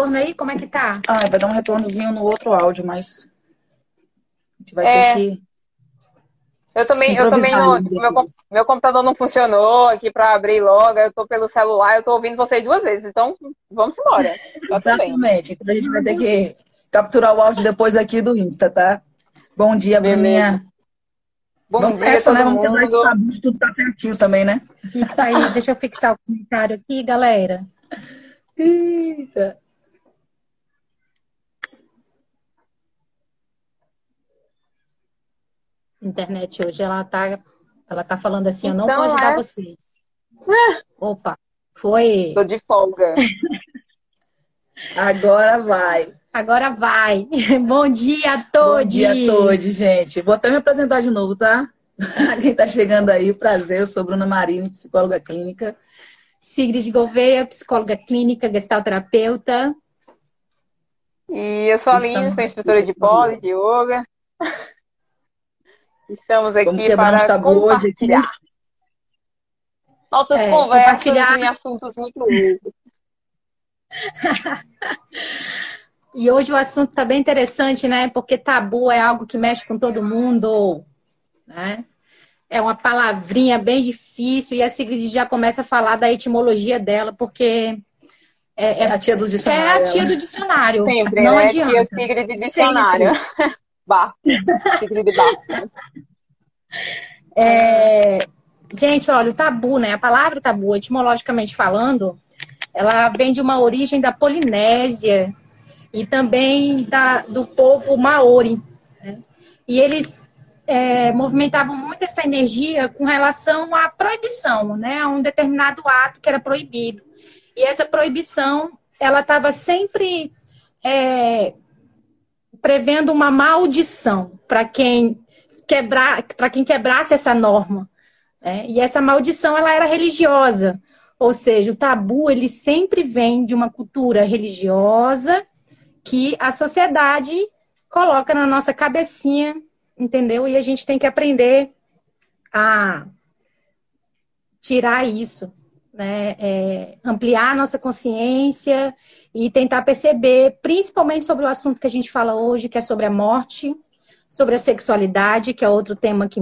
retorno aí? Como é que tá? Ah, vai dar um retornozinho no outro áudio, mas a gente vai é... ter que. Eu também, eu também não, meu, meu computador não funcionou aqui para abrir logo, eu tô pelo celular, eu tô ouvindo vocês duas vezes, então vamos embora. Tá Exatamente. Então a gente vai ter que capturar o áudio depois aqui do Insta, tá? Bom dia, Bruninha. Bom Vamos dia, essa, né? Vamos tentar esse tabu, tudo tá certinho também, né? Fixa aí, deixa eu fixar o comentário aqui, galera. Eita. Internet hoje, ela tá, ela tá falando assim, eu não então, vou ajudar é... vocês. Ah. Opa, foi. Tô de folga. Agora vai. Agora vai. Bom dia a todos. Bom dia a todos, gente. Vou até me apresentar de novo, tá? Quem está chegando aí, prazer. Eu sou Bruna Marini, psicóloga clínica. Sigrid Gouveia, psicóloga clínica, gestalterapeuta. E eu sou a Aline, sou instrutora de pole, de yoga. Estamos aqui para compartilhar. Aqui. Nossas é, conversas compartilhar... em assuntos muito. E hoje o assunto está bem interessante, né? Porque tabu é algo que mexe com todo mundo, né? É uma palavrinha bem difícil e a Sigrid já começa a falar da etimologia dela, porque é, é a tia do dicionário. É a tia do dicionário. Sempre, não é adianta. tia Sigrid de dicionário. Bar. Bar. É... Gente, olha, o tabu, né? A palavra tabu, etimologicamente falando, ela vem de uma origem da Polinésia, e também da, do povo maori. Né? E eles é, movimentavam muito essa energia com relação à proibição, né? a um determinado ato que era proibido. E essa proibição, ela estava sempre é, prevendo uma maldição para quem quebrar, para quem quebrasse essa norma. Né? E essa maldição, ela era religiosa. Ou seja, o tabu ele sempre vem de uma cultura religiosa que a sociedade coloca na nossa cabecinha, entendeu? E a gente tem que aprender a tirar isso, né? É, ampliar a nossa consciência e tentar perceber, principalmente sobre o assunto que a gente fala hoje, que é sobre a morte, sobre a sexualidade, que é outro tema que,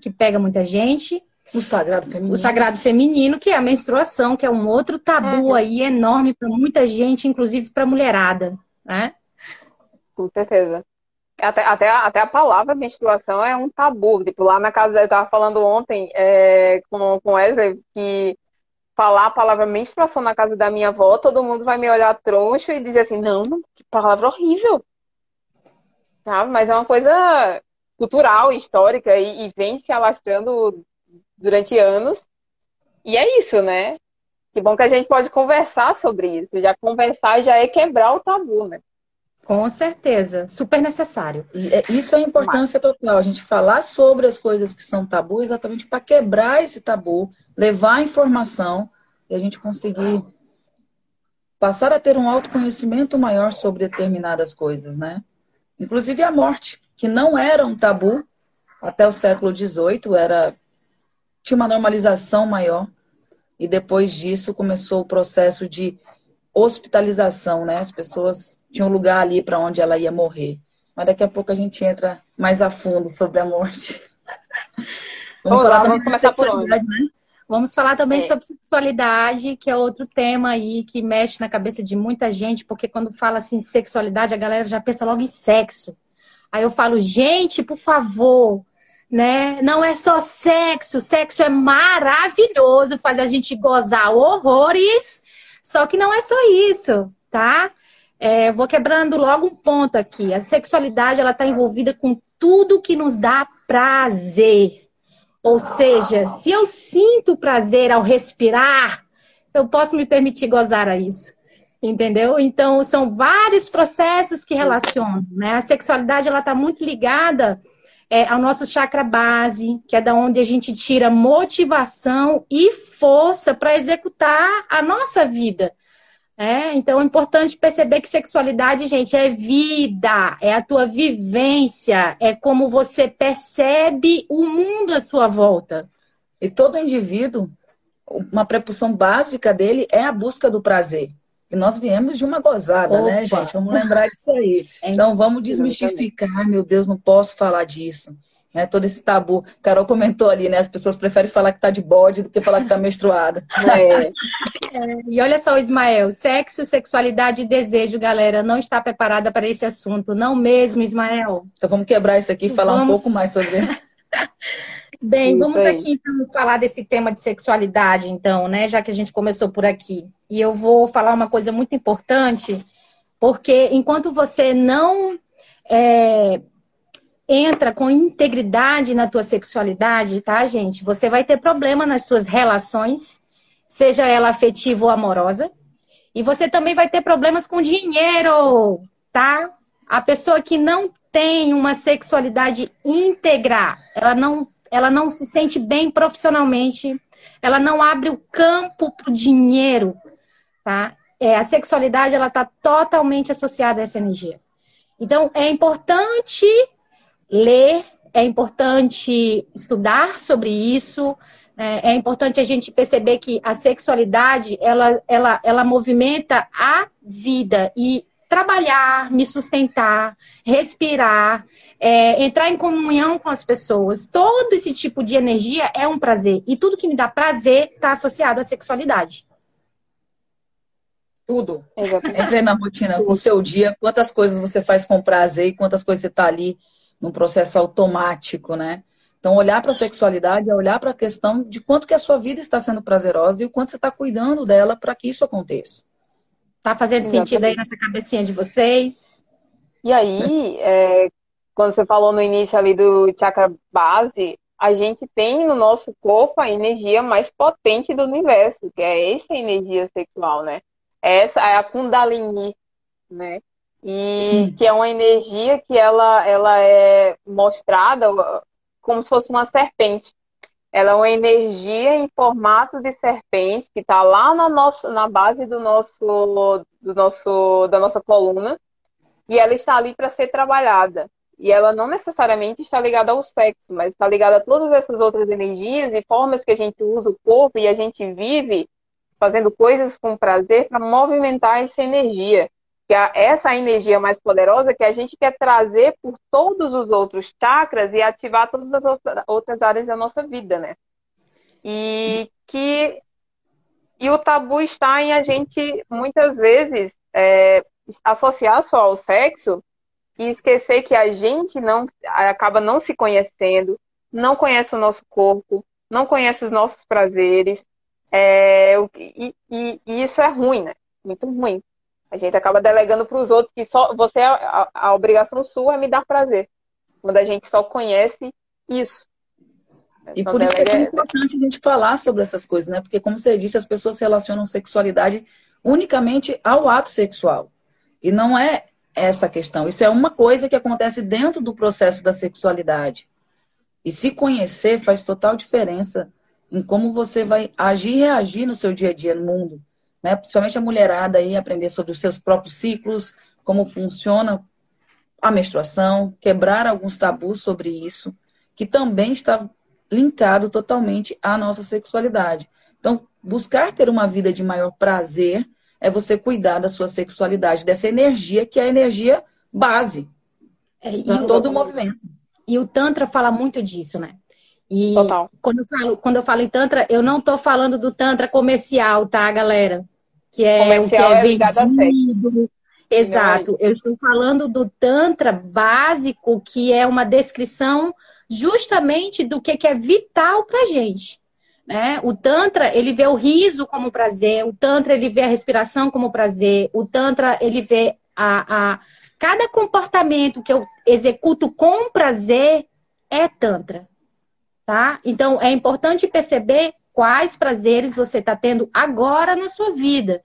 que pega muita gente. O sagrado feminino. O sagrado feminino, que é a menstruação, que é um outro tabu uhum. aí enorme para muita gente, inclusive para mulherada né? Com certeza. Até, até, até a palavra menstruação é um tabu. Tipo, lá na casa, eu estava falando ontem é, com, com Wesley que falar a palavra menstruação na casa da minha avó, todo mundo vai me olhar troncho e dizer assim, não, que palavra horrível. Sabe? Mas é uma coisa cultural, histórica e, e vem se alastrando durante anos. E é isso, né? Que bom que a gente pode conversar sobre isso. Já conversar já é quebrar o tabu, né? Com certeza, super necessário. É, isso é a importância total, a gente falar sobre as coisas que são tabu exatamente para quebrar esse tabu, levar a informação e a gente conseguir passar a ter um autoconhecimento maior sobre determinadas coisas, né? Inclusive a morte, que não era um tabu até o século XVIII, era tinha uma normalização maior. E depois disso começou o processo de hospitalização, né? As pessoas tinham um lugar ali para onde ela ia morrer. Mas daqui a pouco a gente entra mais a fundo sobre a morte. Vamos Olá, falar vamos começar por onde? Né? Vamos falar também é. sobre sexualidade, que é outro tema aí que mexe na cabeça de muita gente, porque quando fala assim sexualidade, a galera já pensa logo em sexo. Aí eu falo, gente, por favor, né? Não é só sexo, sexo é maravilhoso, faz a gente gozar horrores, só que não é só isso, tá? É, vou quebrando logo um ponto aqui. A sexualidade ela está envolvida com tudo que nos dá prazer. Ou seja, se eu sinto prazer ao respirar, eu posso me permitir gozar a isso. Entendeu? Então, são vários processos que relacionam. Né? A sexualidade ela está muito ligada é, ao nosso chakra base, que é da onde a gente tira motivação e força para executar a nossa vida. É, então é importante perceber que sexualidade, gente, é vida, é a tua vivência, é como você percebe o mundo à sua volta. E todo indivíduo, uma prepulsão básica dele é a busca do prazer. E nós viemos de uma gozada, né, Opa. né, gente? Vamos lembrar disso aí. É então, vamos desmistificar. Meu Deus, não posso falar disso. Né, todo esse tabu. Carol comentou ali, né? As pessoas preferem falar que tá de bode do que falar que tá menstruada. É. É, e olha só, Ismael, sexo, sexualidade e desejo, galera, não está preparada para esse assunto. Não mesmo, Ismael. Então vamos quebrar isso aqui e falar vamos... um pouco mais sobre. Bem, vamos aqui então falar desse tema de sexualidade, então, né? Já que a gente começou por aqui. E eu vou falar uma coisa muito importante, porque enquanto você não é, entra com integridade na tua sexualidade, tá, gente? Você vai ter problema nas suas relações, seja ela afetiva ou amorosa. E você também vai ter problemas com dinheiro, tá? A pessoa que não tem uma sexualidade íntegra, ela não ela não se sente bem profissionalmente, ela não abre o campo para o dinheiro, tá? É, a sexualidade ela está totalmente associada a essa energia. Então é importante ler, é importante estudar sobre isso, é, é importante a gente perceber que a sexualidade ela, ela, ela movimenta a vida e trabalhar, me sustentar, respirar, é, entrar em comunhão com as pessoas. Todo esse tipo de energia é um prazer. E tudo que me dá prazer está associado à sexualidade. Tudo. Entrei na rotina com o seu dia, quantas coisas você faz com prazer e quantas coisas você está ali num processo automático, né? Então, olhar para a sexualidade é olhar para a questão de quanto que a sua vida está sendo prazerosa e o quanto você está cuidando dela para que isso aconteça. Tá fazendo Exatamente. sentido aí nessa cabecinha de vocês? E aí, é, quando você falou no início ali do chakra base, a gente tem no nosso corpo a energia mais potente do universo, que é essa energia sexual, né? Essa é a Kundalini, né? E que é uma energia que ela, ela é mostrada como se fosse uma serpente. Ela é uma energia em formato de serpente que está lá na, nossa, na base do nosso, do nosso, da nossa coluna e ela está ali para ser trabalhada. E ela não necessariamente está ligada ao sexo, mas está ligada a todas essas outras energias e formas que a gente usa o corpo e a gente vive fazendo coisas com prazer para movimentar essa energia. Que é essa energia mais poderosa que a gente quer trazer por todos os outros chakras e ativar todas as outras áreas da nossa vida, né? E que e o tabu está em a gente muitas vezes é, associar só ao sexo e esquecer que a gente não acaba não se conhecendo, não conhece o nosso corpo, não conhece os nossos prazeres, é, e, e, e, isso é ruim, né? Muito ruim. A gente acaba delegando para os outros que só você a, a, obrigação sua é me dar prazer, quando a gente só conhece isso. E por isso que é tão importante a gente falar sobre essas coisas, né? Porque, como você disse, as pessoas relacionam sexualidade unicamente ao ato sexual. E não é essa questão. Isso é uma coisa que acontece dentro do processo da sexualidade. E se conhecer faz total diferença em como você vai agir e reagir no seu dia a dia no mundo. Né? Principalmente a mulherada aí, aprender sobre os seus próprios ciclos, como funciona a menstruação, quebrar alguns tabus sobre isso, que também está linkado totalmente à nossa sexualidade. Então, buscar ter uma vida de maior prazer é você cuidar da sua sexualidade, dessa energia que é a energia base é, e todo o movimento. E o Tantra fala muito disso, né? E Total. Quando, eu falo, quando eu falo em Tantra, eu não estou falando do Tantra comercial, tá, galera? Que é comercial o que é, é a sexo. Exato. Eu estou falando do Tantra básico, que é uma descrição justamente do que, que é vital pra gente. Né? O Tantra, ele vê o riso como prazer, o Tantra, ele vê a respiração como prazer, o Tantra, ele vê a, a... Cada comportamento que eu executo com prazer é Tantra, tá? Então, é importante perceber quais prazeres você está tendo agora na sua vida.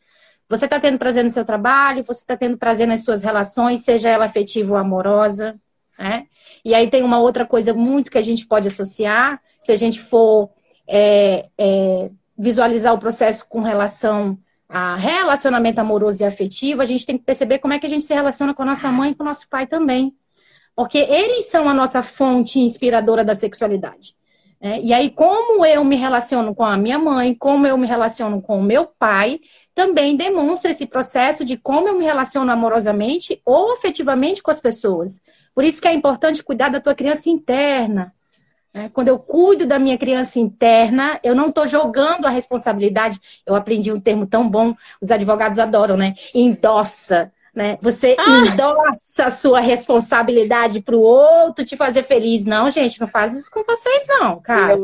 Você está tendo prazer no seu trabalho, você está tendo prazer nas suas relações, seja ela afetiva ou amorosa, né? E aí tem uma outra coisa muito que a gente pode associar, se a gente for é, é, visualizar o processo com relação a relacionamento amoroso e afetivo, a gente tem que perceber como é que a gente se relaciona com a nossa mãe e com o nosso pai também. Porque eles são a nossa fonte inspiradora da sexualidade. É, e aí, como eu me relaciono com a minha mãe, como eu me relaciono com o meu pai, também demonstra esse processo de como eu me relaciono amorosamente ou afetivamente com as pessoas. Por isso que é importante cuidar da tua criança interna. Né? Quando eu cuido da minha criança interna, eu não estou jogando a responsabilidade. Eu aprendi um termo tão bom, os advogados adoram, né? Endossa né? Você ah! endossa a sua responsabilidade para o outro te fazer feliz. Não, gente, não faz isso com vocês, não, cara.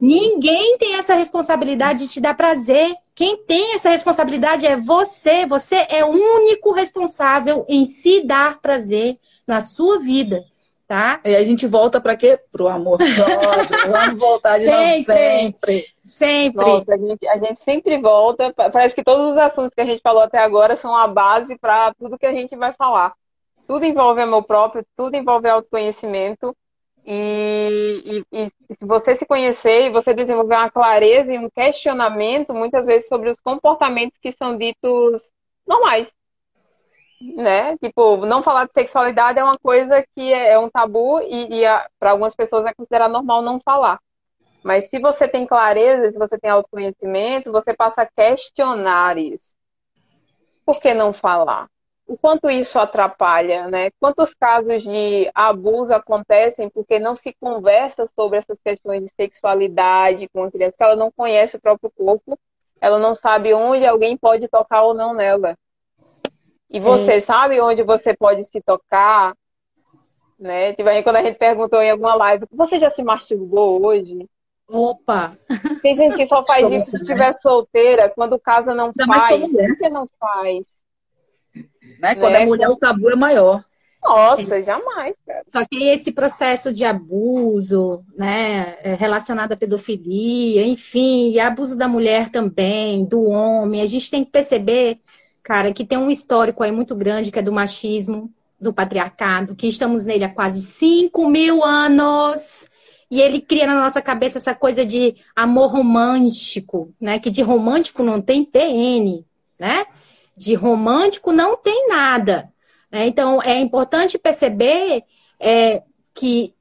Ninguém tem essa responsabilidade de te dar prazer. Quem tem essa responsabilidade é você. Você é o único responsável em se dar prazer na sua vida. Tá? E a gente volta para quê? Pro amor próprio. Vamos voltar de sempre. novo sempre. Sempre. Nossa, a gente, a gente sempre volta. Parece que todos os assuntos que a gente falou até agora são a base para tudo que a gente vai falar. Tudo envolve amor próprio, tudo envolve autoconhecimento. E, e, e, se você se conhecer e você desenvolver uma clareza e um questionamento, muitas vezes, sobre os comportamentos que são ditos normais. Né? Tipo, não falar de sexualidade é uma coisa que é, é um tabu e, e para algumas pessoas é considerado normal não falar. Mas se você tem clareza, se você tem autoconhecimento, você passa a questionar isso. Por que não falar? O quanto isso atrapalha, né? Quantos casos de abuso acontecem porque não se conversa sobre essas questões de sexualidade com a criança, que ela não conhece o próprio corpo, ela não sabe onde alguém pode tocar ou não nela. E você é. sabe onde você pode se tocar? Né? Tipo, aí quando a gente perguntou em alguma live, você já se masturbou hoje? Opa! Tem gente que só faz isso se estiver solteira, quando casa não, não faz. Por que não faz? Né? Quando né? é mulher, o tabu é maior. Nossa, jamais, cara. Só que esse processo de abuso, né, é relacionado à pedofilia, enfim, e abuso da mulher também, do homem, a gente tem que perceber, cara, que tem um histórico aí muito grande que é do machismo, do patriarcado, que estamos nele há quase 5 mil anos. E ele cria na nossa cabeça essa coisa de amor romântico, né? Que de romântico não tem PN, né? De romântico não tem nada. Né? Então, é importante perceber é, que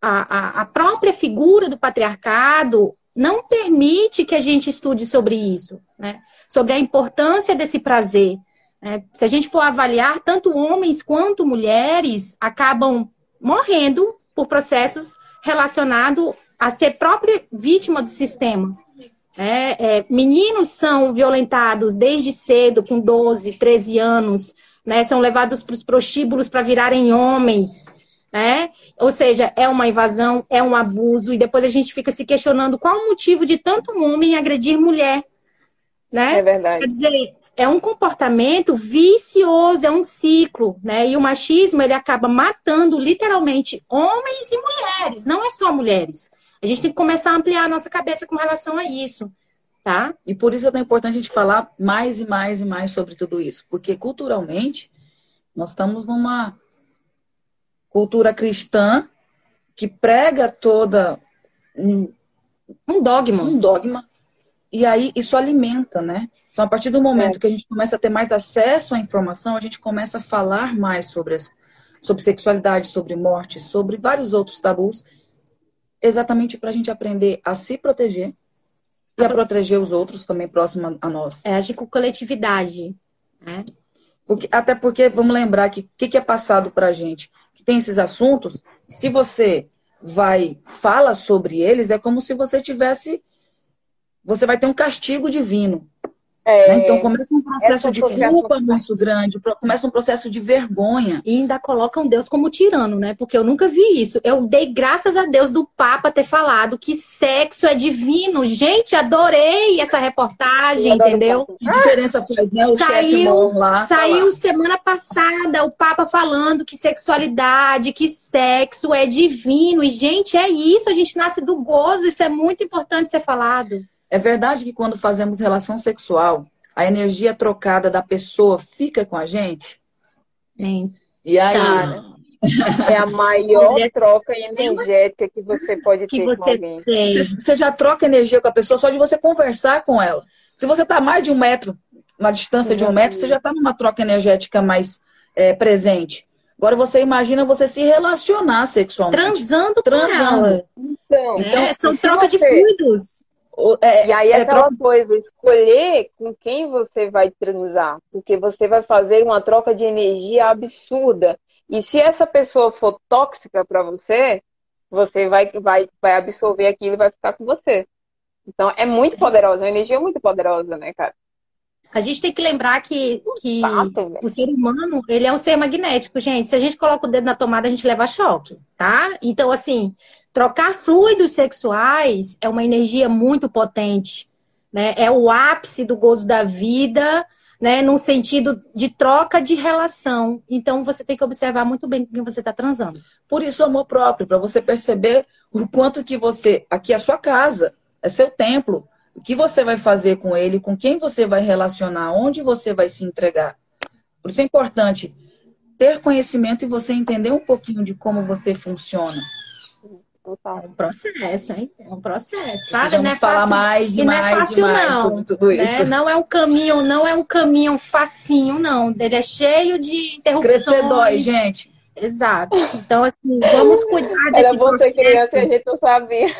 a, a, a própria figura do patriarcado não permite que a gente estude sobre isso, né? Sobre a importância desse prazer. Né? Se a gente for avaliar, tanto homens quanto mulheres acabam morrendo por processos relacionado a ser própria vítima do sistema. É, é, meninos são violentados desde cedo, com 12, 13 anos, né, são levados para os prostíbulos para virarem homens. Né? Ou seja, é uma invasão, é um abuso, e depois a gente fica se questionando qual o motivo de tanto homem agredir mulher. Né? É verdade. Quer dizer, é um comportamento vicioso, é um ciclo, né? E o machismo ele acaba matando literalmente homens e mulheres, não é só mulheres. A gente tem que começar a ampliar a nossa cabeça com relação a isso, tá? E por isso é tão importante a gente falar mais e mais e mais sobre tudo isso, porque culturalmente nós estamos numa cultura cristã que prega toda um, um dogma, um dogma, e aí isso alimenta, né? Então, a partir do momento é. que a gente começa a ter mais acesso à informação, a gente começa a falar mais sobre, as, sobre sexualidade, sobre morte, sobre vários outros tabus, exatamente para a gente aprender a se proteger e a proteger os outros também próximos a nós. É, agir com coletividade. Né? Porque, até porque, vamos lembrar que o que, que é passado para a gente? Que tem esses assuntos, se você vai, fala sobre eles, é como se você tivesse. Você vai ter um castigo divino. É, né? Então começa um processo de culpa muito grande, começa um processo de vergonha. E ainda colocam Deus como tirano, né? Porque eu nunca vi isso. Eu dei graças a Deus do Papa ter falado que sexo é divino. Gente, adorei essa reportagem, entendeu? Que diferença faz, né? O saiu, lá. Saiu semana passada o Papa falando que sexualidade, que sexo é divino. E, gente, é isso. A gente nasce do gozo. Isso é muito importante ser falado. É verdade que quando fazemos relação sexual, a energia trocada da pessoa fica com a gente? Sim. E aí? Cara, é a maior troca energética que você pode que ter você com alguém. Tem. Você já troca energia com a pessoa só de você conversar com ela. Se você está mais de um metro, na distância de um metro, você já está numa troca energética mais é, presente. Agora você imagina você se relacionar sexualmente. Transando, transando. Então, então é, são troca de fluidos. É, e aí é aquela troca... coisa, escolher com quem você vai transar, porque você vai fazer uma troca de energia absurda. E se essa pessoa for tóxica para você, você vai, vai, vai absorver aquilo e vai ficar com você. Então é muito poderosa, a energia é muito poderosa, né, cara? A gente tem que lembrar que, que Fato, o ser humano, ele é um ser magnético, gente. Se a gente coloca o dedo na tomada, a gente leva choque, tá? Então, assim, trocar fluidos sexuais é uma energia muito potente, né? É o ápice do gozo da vida, né? No sentido de troca de relação. Então, você tem que observar muito bem com quem você está transando. Por isso, amor próprio, para você perceber o quanto que você... Aqui é a sua casa, é seu templo o que você vai fazer com ele, com quem você vai relacionar, onde você vai se entregar. Por isso é importante ter conhecimento e você entender um pouquinho de como você funciona. É um processo, hein? É um processo. Tá? Vamos é falar fácil, mais e, e mais é fácil, e mais não, sobre tudo né? isso. Né? Não é um caminho, não é um caminho facinho, não. Ele é cheio de interrupções. Crescer dói, gente. Exato. Então, assim, vamos cuidar desse Era você processo. criança a gente não sabia.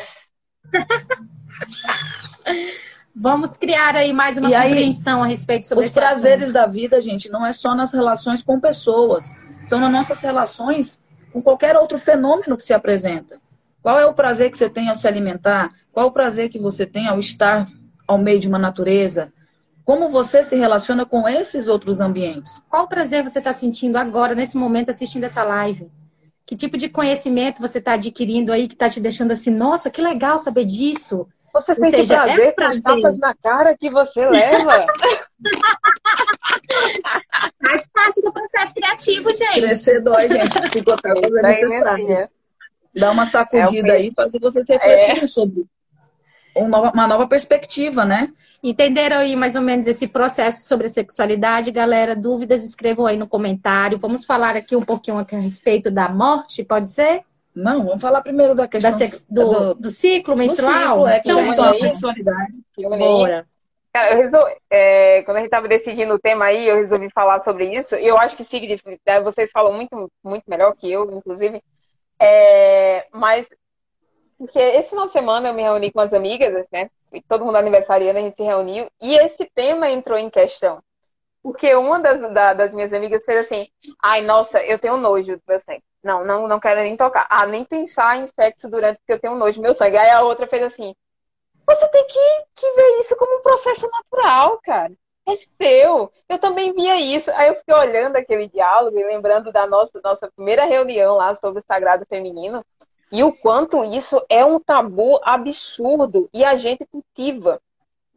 Vamos criar aí mais uma e compreensão aí, a respeito sobre Os prazeres assunto. da vida, gente, não é só nas relações com pessoas, são nas nossas relações com qualquer outro fenômeno que se apresenta. Qual é o prazer que você tem ao se alimentar? Qual é o prazer que você tem ao estar ao meio de uma natureza? Como você se relaciona com esses outros ambientes? Qual prazer você está sentindo agora, nesse momento, assistindo essa live? Que tipo de conhecimento você está adquirindo aí que está te deixando assim, nossa, que legal saber disso? Você Ou sente seja, prazer, é prazer com as tapas na cara que você leva? Faz parte do processo criativo, gente. Crescer dói, gente. Psicoterapia é necessário. Dá uma sacudida é aí, fazer vocês refletirem é. sobre uma nova perspectiva, né? Entenderam aí mais ou menos esse processo sobre a sexualidade? Galera, dúvidas, escrevam aí no comentário. Vamos falar aqui um pouquinho a respeito da morte, pode ser? Não, vamos falar primeiro da questão da sex... do, do, do, ciclo menstrual. Do ciclo, é, então, a sexualidade. Bora. Cara, eu resolvi, é, quando a gente estava decidindo o tema aí, eu resolvi falar sobre isso. E eu acho que significa, é, vocês falam muito, muito melhor que eu, inclusive. É, mas, porque esse final de semana eu me reuni com as amigas, né? Todo mundo aniversariando, a gente se reuniu. E esse tema entrou em questão. Porque uma das, da, das minhas amigas fez assim: ai, nossa, eu tenho nojo do meu sangue. Não, não, não quero nem tocar. Ah, nem pensar em sexo durante que eu tenho nojo do meu sangue. Aí a outra fez assim: você tem que, que ver isso como um processo natural, cara. É seu. Eu também via isso. Aí eu fiquei olhando aquele diálogo e lembrando da nossa, nossa primeira reunião lá sobre o sagrado feminino e o quanto isso é um tabu absurdo e a gente cultiva.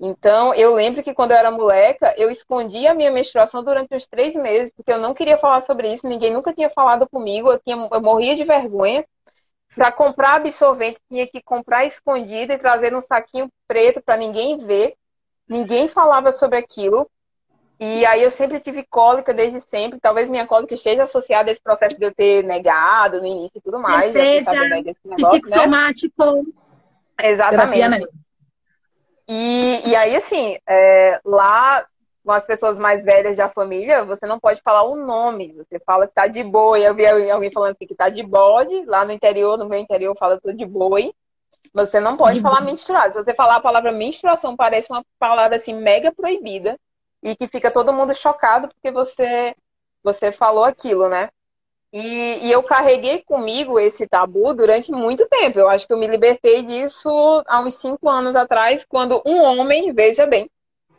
Então, eu lembro que quando eu era moleca, eu escondia a minha menstruação durante uns três meses, porque eu não queria falar sobre isso, ninguém nunca tinha falado comigo, eu, tinha, eu morria de vergonha. Para comprar absorvente, tinha que comprar escondido e trazer num saquinho preto para ninguém ver. Ninguém falava sobre aquilo. E aí eu sempre tive cólica desde sempre. Talvez minha cólica esteja associada a esse processo de eu ter negado no início e tudo mais. Certeza, psicossomático. Né? Exatamente. E, e aí, assim, é, lá com as pessoas mais velhas da família, você não pode falar o nome. Você fala que tá de boi. Eu vi alguém falando assim que tá de bode. Lá no interior, no meu interior, fala tudo de boi. Você não pode de falar menstruado. Se você falar a palavra menstruação, parece uma palavra assim mega proibida e que fica todo mundo chocado porque você você falou aquilo, né? E, e, eu carreguei comigo esse tabu durante muito tempo. Eu acho que eu me libertei disso há uns cinco anos atrás, quando um homem, veja bem,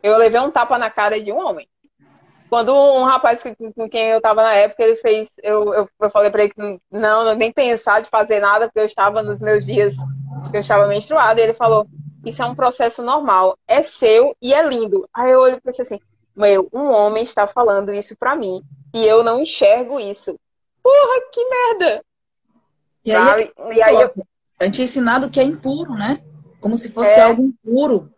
eu levei um tapa na cara de um homem. Quando um rapaz com quem eu estava na época, ele fez, eu, eu, eu falei para ele que não, nem pensar de fazer nada, porque eu estava nos meus dias eu estava menstruada, e ele falou: Isso é um processo normal, é seu e é lindo. Aí eu olhei e pensei assim: Meu, um homem está falando isso para mim e eu não enxergo isso porra, que merda! E aí, ah, e aí eu... a gente é ensinado que é impuro, né? Como se fosse é. algo impuro.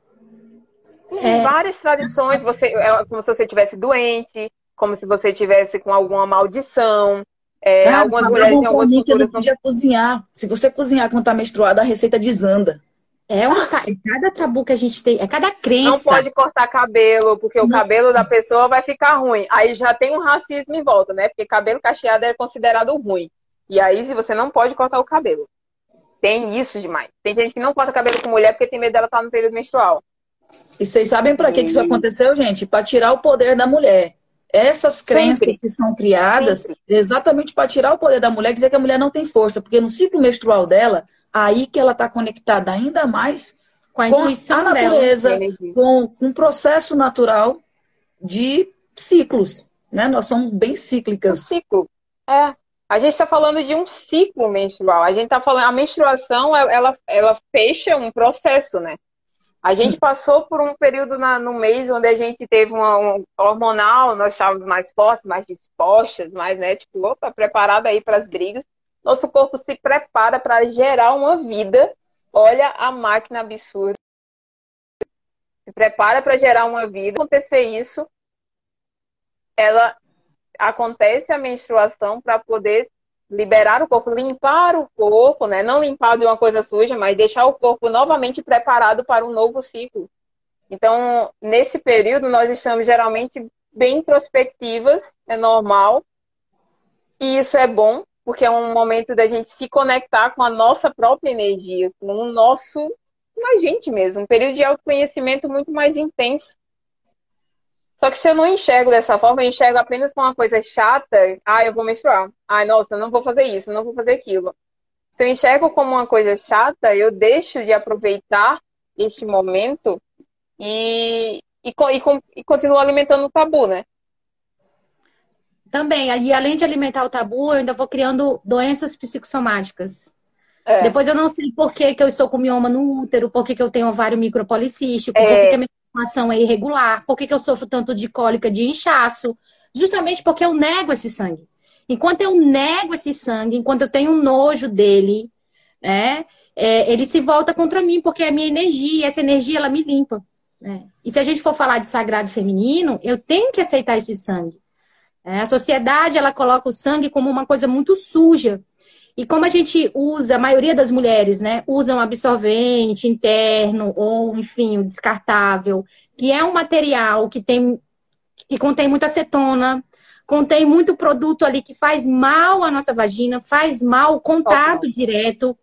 É. Várias tradições, você, é como se você estivesse doente, como se você tivesse com alguma maldição. É, ah, algumas mulheres em algumas culturas não podia cozinhar. Se você cozinhar quando tá menstruada, a receita desanda. É, um, é cada tabu que a gente tem, é cada crença. Não pode cortar cabelo, porque o Nossa. cabelo da pessoa vai ficar ruim. Aí já tem um racismo em volta, né? Porque cabelo cacheado é considerado ruim. E aí, se você não pode cortar o cabelo. Tem isso demais. Tem gente que não corta cabelo com mulher porque tem medo dela estar no período menstrual. E vocês sabem para que, que isso aconteceu, gente? Para tirar o poder da mulher. Essas crenças Sempre. que são criadas Sempre. exatamente para tirar o poder da mulher, dizer que a mulher não tem força, porque no ciclo menstrual dela, aí que ela está conectada ainda mais com a, com a natureza, dela. com, com um processo natural de ciclos, né? Nós somos bem cíclicas. Um ciclo. É. A gente está falando de um ciclo menstrual. A gente está falando, a menstruação, ela, ela fecha um processo, né? A gente passou por um período na, no mês onde a gente teve uma, um hormonal, nós estávamos mais fortes, mais dispostas, mais, né, tipo, opa, preparada aí para as brigas. Nosso corpo se prepara para gerar uma vida. Olha a máquina absurda. Se prepara para gerar uma vida. Acontecer isso, ela acontece a menstruação para poder liberar o corpo, limpar o corpo, né? Não limpar de uma coisa suja, mas deixar o corpo novamente preparado para um novo ciclo. Então, nesse período, nós estamos geralmente bem introspectivas, é normal. E isso é bom, porque é um momento da gente se conectar com a nossa própria energia, com o nosso, com a gente mesmo. Um período de autoconhecimento muito mais intenso. Só que se eu não enxergo dessa forma, eu enxergo apenas como uma coisa chata, ah, eu vou menstruar. Ai, nossa, não vou fazer isso, não vou fazer aquilo. Se eu enxergo como uma coisa chata, eu deixo de aproveitar este momento e, e, e, e continuo alimentando o tabu, né? Também, e além de alimentar o tabu, eu ainda vou criando doenças psicossomáticas. É. Depois eu não sei por que, que eu estou com mioma no útero, por que, que eu tenho ovário micropolicístico, é. por que, que a minha informação é irregular, por que, que eu sofro tanto de cólica, de inchaço? Justamente porque eu nego esse sangue. Enquanto eu nego esse sangue, enquanto eu tenho nojo dele, né, é, ele se volta contra mim, porque é a minha energia, essa energia ela me limpa. Né? E se a gente for falar de sagrado feminino, eu tenho que aceitar esse sangue. É, a sociedade ela coloca o sangue como uma coisa muito suja. E como a gente usa, a maioria das mulheres, né, usam absorvente interno ou, enfim, o descartável, que é um material que tem que contém muita acetona, contém muito produto ali que faz mal à nossa vagina, faz mal o contato direto,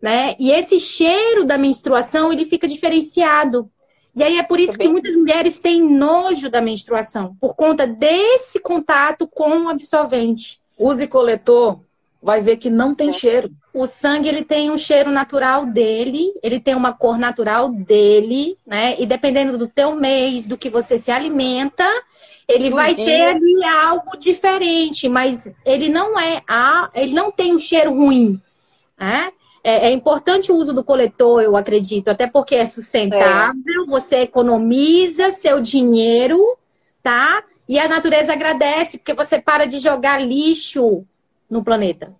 né? E esse cheiro da menstruação, ele fica diferenciado. E aí é por isso que muitas mulheres têm nojo da menstruação, por conta desse contato com o absorvente. Use coletor vai ver que não tem é. cheiro. O sangue ele tem um cheiro natural dele, ele tem uma cor natural dele, né? E dependendo do teu mês, do que você se alimenta, ele do vai dia. ter ali algo diferente, mas ele não é a, ele não tem um cheiro ruim, né? É, é, importante o uso do coletor, eu acredito, até porque é sustentável, é. você economiza seu dinheiro, tá? E a natureza agradece, porque você para de jogar lixo no planeta.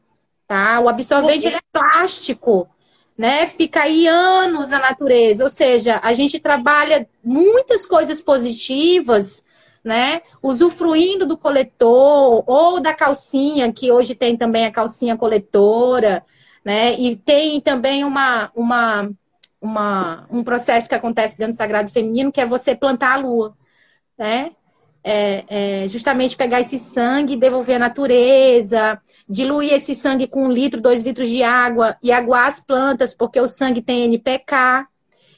Tá? O absorvente é plástico, né? Fica aí anos na natureza. Ou seja, a gente trabalha muitas coisas positivas, né? Usufruindo do coletor ou da calcinha, que hoje tem também a calcinha coletora, né? E tem também uma, uma, uma, um processo que acontece dentro do Sagrado Feminino, que é você plantar a lua, né? É, é justamente pegar esse sangue e devolver à natureza, diluir esse sangue com um litro, dois litros de água e aguar as plantas, porque o sangue tem NPK.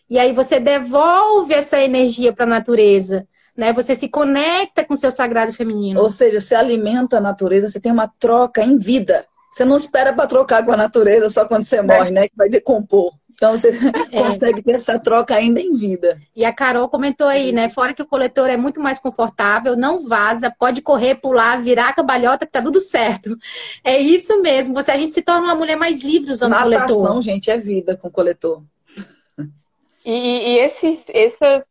E aí você devolve essa energia para a natureza. Né? Você se conecta com o seu sagrado feminino. Ou seja, você alimenta a natureza, você tem uma troca em vida. Você não espera para trocar com a natureza só quando você morre, né? Que vai decompor. Então você é. consegue ter essa troca ainda em vida. E a Carol comentou aí, né? Fora que o coletor é muito mais confortável, não vaza, pode correr, pular, virar a cambalhota, que tá tudo certo. É isso mesmo. Você, a gente se torna uma mulher mais livre usando o coletor. gente, é vida com coletor. E, e esses, esses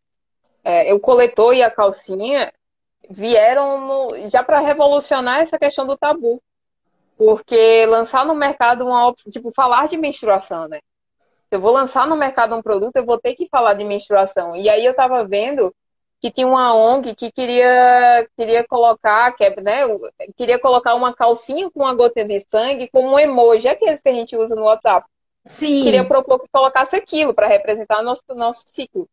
é, o coletor e a calcinha vieram no, já para revolucionar essa questão do tabu. Porque lançar no mercado uma opção, tipo, falar de menstruação, né? Eu vou lançar no mercado um produto, eu vou ter que falar de menstruação. E aí eu estava vendo que tinha uma ONG que queria, queria colocar, que é, né, queria colocar uma calcinha com uma gota de sangue como um emoji, aqueles que a gente usa no WhatsApp. Sim. queria propor que colocasse aquilo para representar o nosso, nosso ciclo.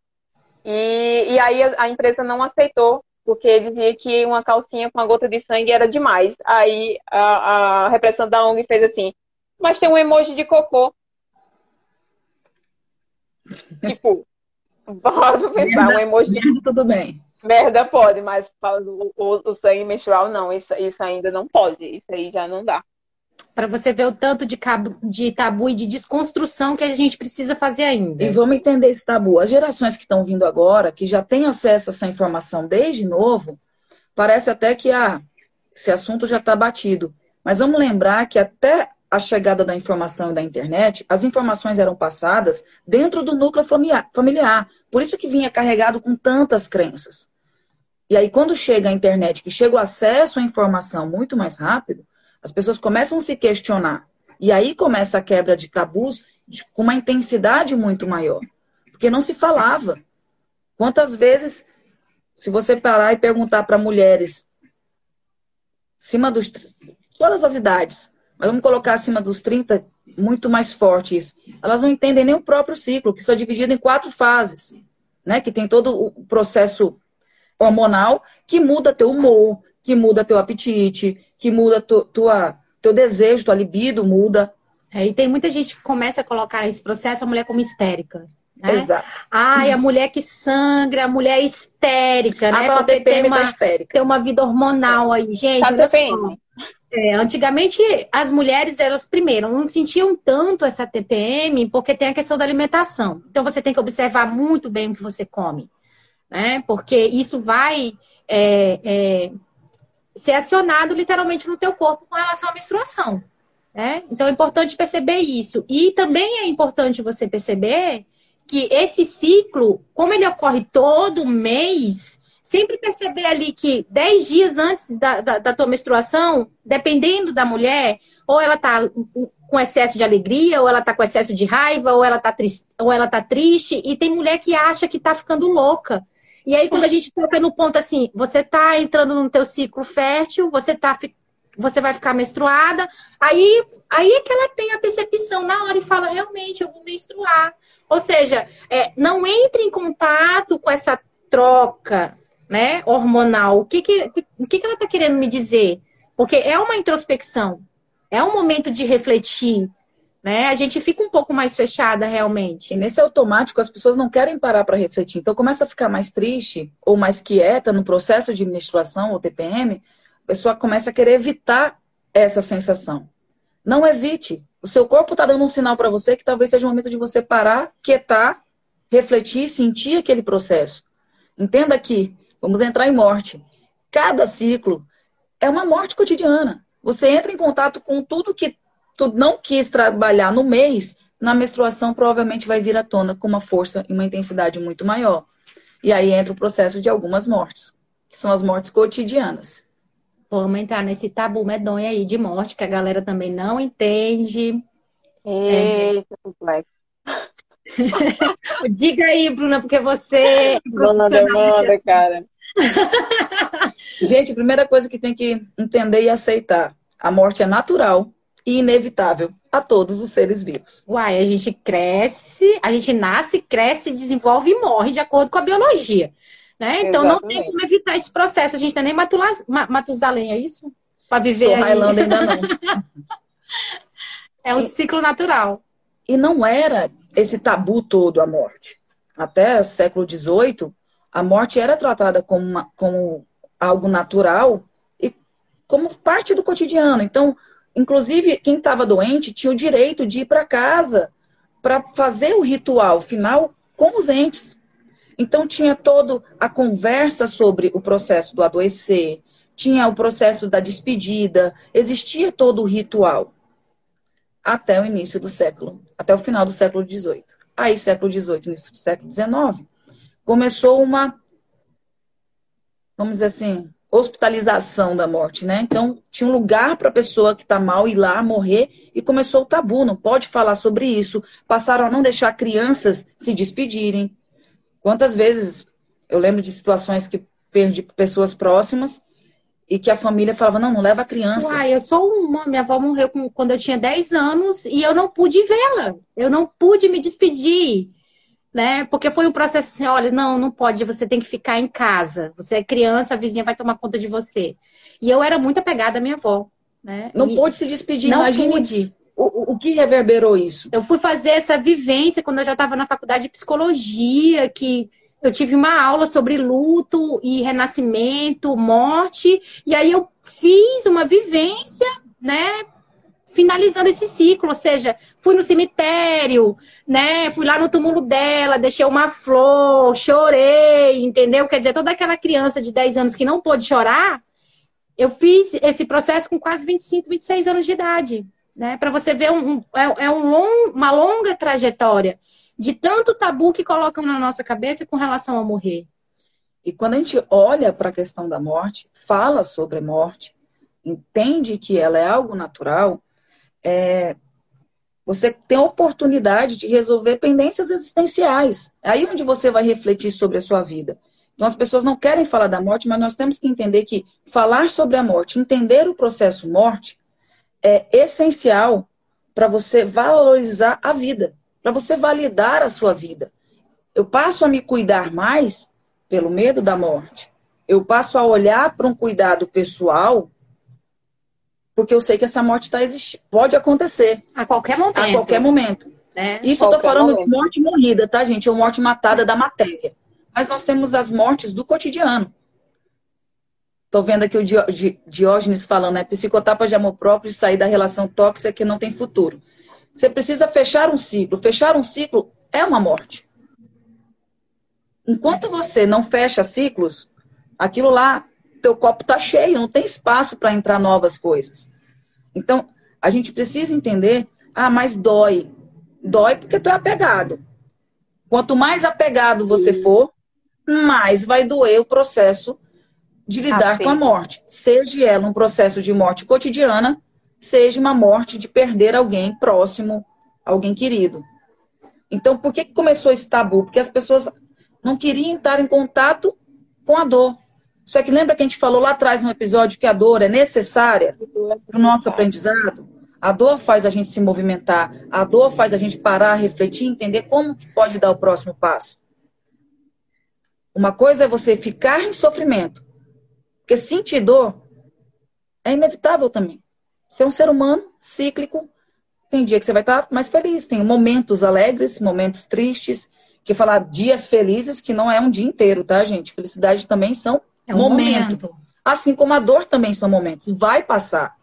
E, e aí a, a, empresa não aceitou, porque dizia que uma calcinha com a gota de sangue era demais. Aí a, a representante da ONG fez assim, mas tem um emoji de cocô. Tipo, bora pensar, merda, um emoji de... Tudo bem. Merda pode, mas o, o, o sangue menstrual não, isso, isso ainda não pode, isso aí já não dá para você ver o tanto de, cabo, de tabu e de desconstrução que a gente precisa fazer ainda. E vamos entender esse tabu. As gerações que estão vindo agora, que já têm acesso a essa informação desde novo, parece até que ah, esse assunto já está batido. Mas vamos lembrar que até a chegada da informação e da internet, as informações eram passadas dentro do núcleo familiar. Por isso que vinha carregado com tantas crenças. E aí, quando chega a internet, que chega o acesso à informação muito mais rápido, as pessoas começam a se questionar. E aí começa a quebra de tabus de, com uma intensidade muito maior. Porque não se falava. Quantas vezes, se você parar e perguntar para mulheres, acima dos. todas as idades, mas vamos colocar acima dos 30, muito mais forte isso. Elas não entendem nem o próprio ciclo, que só dividido em quatro fases. Né? Que tem todo o processo hormonal que muda teu humor, que muda teu apetite, que muda tu, tua, teu desejo, tua libido muda. É, e tem muita gente que começa a colocar esse processo a mulher como histérica. Né? Exato. Ai, a mulher que sangra, a mulher histérica, né? Ah, Porque TPM tem uma, tá histérica. tem uma vida hormonal aí. Gente, tá TPM. É, antigamente, as mulheres, elas primeiro não sentiam tanto essa TPM porque tem a questão da alimentação. Então, você tem que observar muito bem o que você come, né? Porque isso vai é, é, ser acionado literalmente no teu corpo com relação à menstruação. Né? Então é importante perceber isso. E também é importante você perceber que esse ciclo, como ele ocorre todo mês, sempre perceber ali que 10 dias antes da, da, da tua menstruação, dependendo da mulher, ou ela tá com excesso de alegria, ou ela tá com excesso de raiva, ou ela tá, triste, ou ela tá triste, e tem mulher que acha que tá ficando louca. E aí, quando a gente toca no ponto assim, você tá entrando no teu ciclo fértil, você tá você vai ficar menstruada, aí, aí é que ela tem a percepção na hora e fala, realmente, eu vou menstruar. Ou seja, é, não entre em contato com essa troca né, hormonal. O que, que, o que, que ela está querendo me dizer? Porque é uma introspecção, é um momento de refletir, né? A gente fica um pouco mais fechada realmente. E nesse automático as pessoas não querem parar para refletir. Então começa a ficar mais triste ou mais quieta no processo de menstruação ou TPM, a pessoa começa a querer evitar essa sensação. Não evite. O seu corpo está dando um sinal para você que talvez seja o momento de você parar, quietar, refletir, sentir aquele processo. Entenda que vamos entrar em morte. Cada ciclo é uma morte cotidiana. Você entra em contato com tudo que tu não quis trabalhar no mês, na menstruação provavelmente vai vir à tona com uma força e uma intensidade muito maior. E aí entra o processo de algumas mortes, que são as mortes cotidianas. Vamos entrar nesse tabu medonho aí de morte, que a galera também não entende. Eita, é. complexo. Diga aí, Bruna, porque você. É Dona demanda, cara. Gente, primeira coisa que tem que entender e aceitar: a morte é natural e inevitável a todos os seres vivos. Uai, a gente cresce, a gente nasce, cresce, desenvolve e morre de acordo com a biologia. Né? Então não tem como evitar esse processo. A gente tem nem Matusalém, é isso? Para viver. Sou Highlander ainda não. é um e, ciclo natural. E não era esse tabu todo a morte. Até o século XVIII, a morte era tratada como, uma, como algo natural e como parte do cotidiano. Então, Inclusive, quem estava doente tinha o direito de ir para casa para fazer o ritual final com os entes. Então, tinha toda a conversa sobre o processo do adoecer, tinha o processo da despedida, existia todo o ritual. Até o início do século, até o final do século XVIII. Aí, século XVIII, início do século XIX, começou uma, vamos dizer assim, hospitalização da morte, né? Então, tinha um lugar para a pessoa que está mal ir lá morrer e começou o tabu, não pode falar sobre isso. Passaram a não deixar crianças se despedirem. Quantas vezes eu lembro de situações que perdi pessoas próximas e que a família falava, não, não leva a criança. Uai, eu sou uma, minha avó morreu com, quando eu tinha 10 anos e eu não pude vê-la. Eu não pude me despedir, né? Porque foi um processo assim, olha, não, não pode, você tem que ficar em casa. Você é criança, a vizinha vai tomar conta de você. E eu era muito apegada à minha avó, né? Não e pôde se despedir, não imagine pude. o, o que reverberou isso. Eu fui fazer essa vivência quando eu já estava na faculdade de psicologia, que eu tive uma aula sobre luto e renascimento, morte, e aí eu fiz uma vivência, né, finalizando esse ciclo, ou seja, fui no cemitério, né, fui lá no túmulo dela, deixei uma flor, chorei, entendeu? Quer dizer, toda aquela criança de 10 anos que não pôde chorar, eu fiz esse processo com quase 25, 26 anos de idade, né, para você ver um, é, é um long, uma longa trajetória de tanto tabu que colocam na nossa cabeça com relação a morrer. E quando a gente olha para a questão da morte, fala sobre a morte, entende que ela é algo natural, é, você tem a oportunidade de resolver pendências existenciais. É aí onde você vai refletir sobre a sua vida. Então as pessoas não querem falar da morte, mas nós temos que entender que falar sobre a morte, entender o processo morte, é essencial para você valorizar a vida para você validar a sua vida. Eu passo a me cuidar mais pelo medo da morte. Eu passo a olhar para um cuidado pessoal porque eu sei que essa morte está existindo. Pode acontecer. A qualquer momento. A qualquer momento. É. Isso eu tô falando momento. de morte morrida, tá, gente? Ou morte matada da matéria. Mas nós temos as mortes do cotidiano. Tô vendo aqui o Diógenes falando, né? Psicotapa de amor próprio e sair da relação tóxica que não tem futuro. Você precisa fechar um ciclo. Fechar um ciclo é uma morte. Enquanto você não fecha ciclos, aquilo lá, teu copo tá cheio, não tem espaço para entrar novas coisas. Então, a gente precisa entender, ah, mas dói. Dói porque tu é apegado. Quanto mais apegado você for, mais vai doer o processo de lidar com a morte. Seja ela um processo de morte cotidiana, seja uma morte de perder alguém próximo, alguém querido. Então, por que começou esse tabu? Porque as pessoas não queriam estar em contato com a dor. Só que lembra que a gente falou lá atrás no episódio que a dor é necessária para o nosso aprendizado? A dor faz a gente se movimentar, a dor faz a gente parar, refletir, entender como que pode dar o próximo passo. Uma coisa é você ficar em sofrimento, porque sentir dor é inevitável também. Você é um ser humano cíclico. Tem dia que você vai estar mais feliz, tem momentos alegres, momentos tristes. Que falar dias felizes, que não é um dia inteiro, tá, gente? Felicidade também são é um momento. momento. Assim como a dor também são momentos. Vai passar.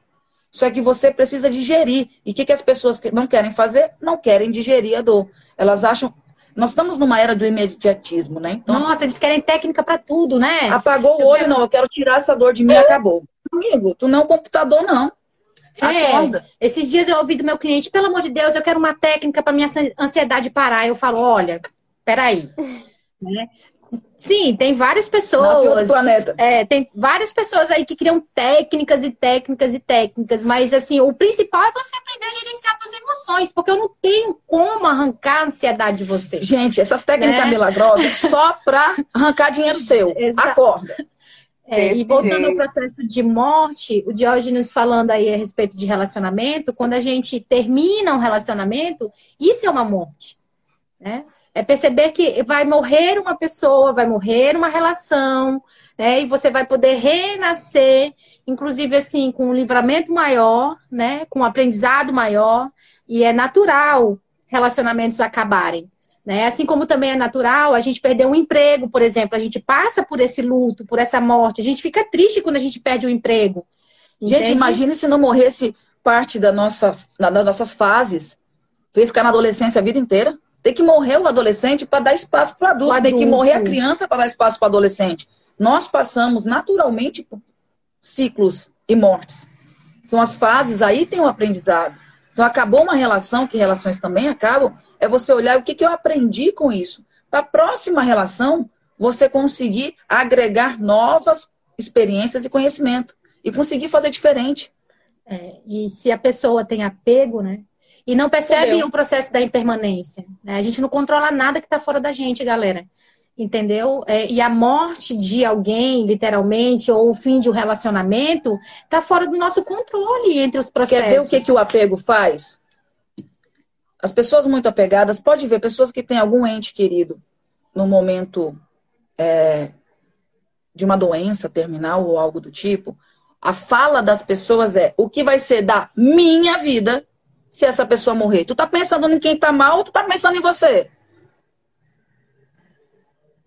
Só que você precisa digerir. E o que, que as pessoas não querem fazer? Não querem digerir a dor. Elas acham. Nós estamos numa era do imediatismo, né? Então, Nossa, eles querem técnica para tudo, né? Apagou o olho, quero... não. Eu quero tirar essa dor de mim, acabou. Amigo, tu não é um computador, não. É, esses dias eu ouvi do meu cliente, pelo amor de Deus, eu quero uma técnica para minha ansiedade parar. Eu falo, olha, peraí. né? Sim, tem várias pessoas. planeta. É, tem várias pessoas aí que criam técnicas e técnicas e técnicas, mas assim, o principal é você aprender a gerenciar suas emoções, porque eu não tenho como arrancar a ansiedade de você. Gente, essas técnicas né? milagrosas só para arrancar dinheiro seu. Exato. Acorda. É, e voltando ao processo de morte, o Diógenes falando aí a respeito de relacionamento, quando a gente termina um relacionamento, isso é uma morte. Né? É perceber que vai morrer uma pessoa, vai morrer uma relação, né? E você vai poder renascer, inclusive assim, com um livramento maior, né? Com um aprendizado maior. E é natural relacionamentos acabarem. Né? Assim como também é natural a gente perder um emprego, por exemplo, a gente passa por esse luto, por essa morte, a gente fica triste quando a gente perde o um emprego. Entende? Gente, imagine se não morresse parte da nossa, das nossas fases. Ia ficar na adolescência a vida inteira. Tem que morrer o adolescente para dar espaço para o adulto. Tem que morrer a criança para dar espaço para o adolescente. Nós passamos naturalmente por ciclos e mortes. São as fases, aí tem o um aprendizado. Então, acabou uma relação, que relações também acabam, é você olhar o que, que eu aprendi com isso. Para a próxima relação, você conseguir agregar novas experiências e conhecimento. E conseguir fazer diferente. É, e se a pessoa tem apego, né? E não percebe Entendeu? o processo da impermanência. Né? A gente não controla nada que está fora da gente, galera. entendeu? É, e a morte de alguém, literalmente, ou o fim de um relacionamento, está fora do nosso controle entre os processos. Quer ver o que, que o apego faz? As pessoas muito apegadas, pode ver, pessoas que têm algum ente querido no momento é, de uma doença terminal ou algo do tipo, a fala das pessoas é o que vai ser da minha vida se essa pessoa morrer. Tu tá pensando em quem tá mal ou tu tá pensando em você?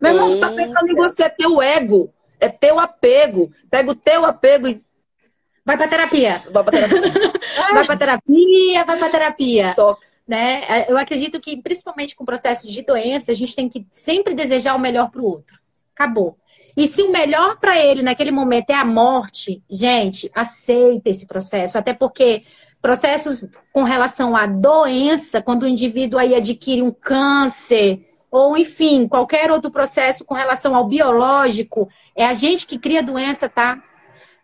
Meu irmão, tu tá pensando em você, é teu ego, é teu apego. Pega o teu apego e. Vai pra terapia. Vai pra terapia. vai pra terapia, vai pra terapia. Só. Né? Eu acredito que, principalmente com processos de doença, a gente tem que sempre desejar o melhor pro outro. Acabou. E se o melhor para ele naquele momento é a morte, gente, aceita esse processo. Até porque processos com relação à doença, quando o indivíduo aí adquire um câncer, ou enfim, qualquer outro processo com relação ao biológico, é a gente que cria a doença, tá?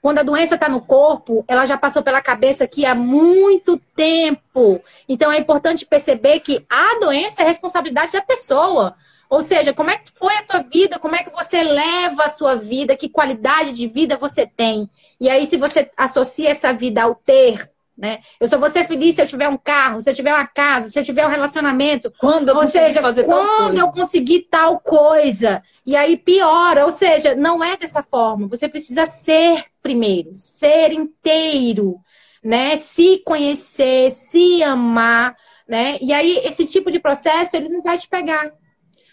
Quando a doença está no corpo, ela já passou pela cabeça aqui há muito tempo. Então é importante perceber que a doença é responsabilidade da pessoa. Ou seja, como é que foi a tua vida? Como é que você leva a sua vida? Que qualidade de vida você tem? E aí, se você associa essa vida ao ter, né? Eu só vou ser feliz se eu tiver um carro, se eu tiver uma casa, se eu tiver um relacionamento. Quando eu ou seja, fazer quando eu conseguir tal coisa. E aí piora, ou seja, não é dessa forma. Você precisa ser primeiro, ser inteiro, né? Se conhecer, se amar, né? E aí esse tipo de processo ele não vai te pegar.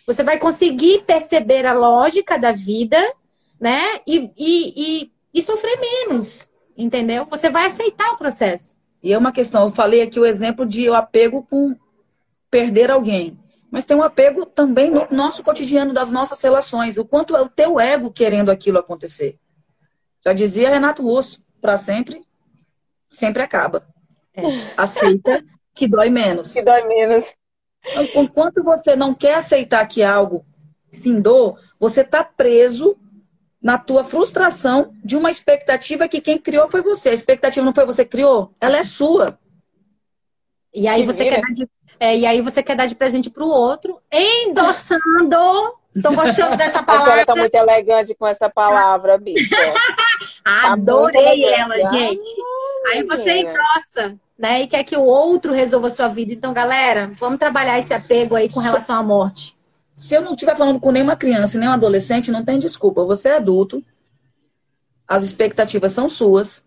Você vai conseguir perceber a lógica da vida, né? E, e, e, e sofrer menos entendeu? Você vai aceitar o processo. E é uma questão, eu falei aqui o exemplo de o apego com perder alguém. Mas tem um apego também no nosso cotidiano, das nossas relações. O quanto é o teu ego querendo aquilo acontecer. Já dizia Renato Russo, para sempre, sempre acaba. É. Aceita que dói menos. Que dói menos. Enquanto você não quer aceitar que algo findou, você está preso na tua frustração de uma expectativa que quem criou foi você. A expectativa não foi você que criou, ela é sua. E aí você quer dar de, é, e aí você quer dar de presente para o outro, endossando. Estou gostando dessa palavra. Ela tá muito elegante com essa palavra, bicha. Tá Adorei ela, gente. Aí você endossa, né? E quer que o outro resolva a sua vida. Então, galera, vamos trabalhar esse apego aí com relação à morte. Se eu não estiver falando com nenhuma criança, nem um adolescente, não tem desculpa. Você é adulto, as expectativas são suas,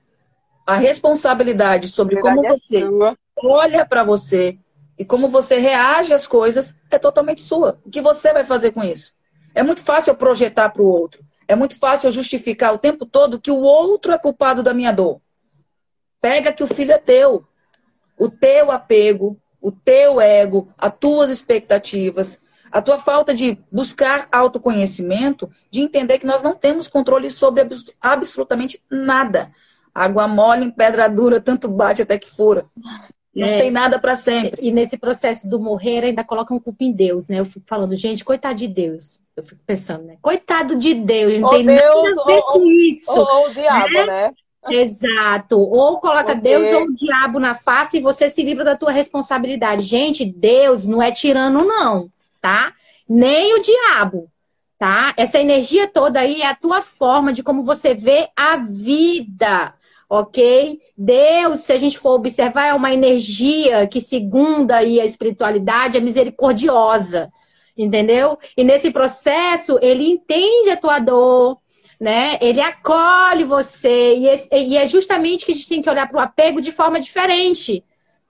a responsabilidade sobre como é você é olha para você e como você reage às coisas é totalmente sua. O que você vai fazer com isso? É muito fácil eu projetar para o outro. É muito fácil eu justificar o tempo todo que o outro é culpado da minha dor. Pega que o filho é teu. O teu apego, o teu ego, as tuas expectativas, a tua falta de buscar autoconhecimento, de entender que nós não temos controle sobre absolutamente nada. Água mole em pedra dura, tanto bate até que fura. Não é, tem nada para sempre. E nesse processo do morrer, ainda colocam culpa em Deus, né? Eu fico falando, gente, coitado de Deus. Eu fico pensando, né? Coitado de Deus, não tem Deus, nada a ver ou, com isso. Ou, o diabo, né? né? Exato. Ou coloca Porque... Deus ou o diabo na face e você se livra da tua responsabilidade. Gente, Deus não é tirano, não tá? Nem o diabo, tá? Essa energia toda aí é a tua forma de como você vê a vida, ok? Deus, se a gente for observar, é uma energia que, segundo aí a espiritualidade, é misericordiosa, entendeu? E nesse processo, ele entende a tua dor, né? Ele acolhe você, e é justamente que a gente tem que olhar para o apego de forma diferente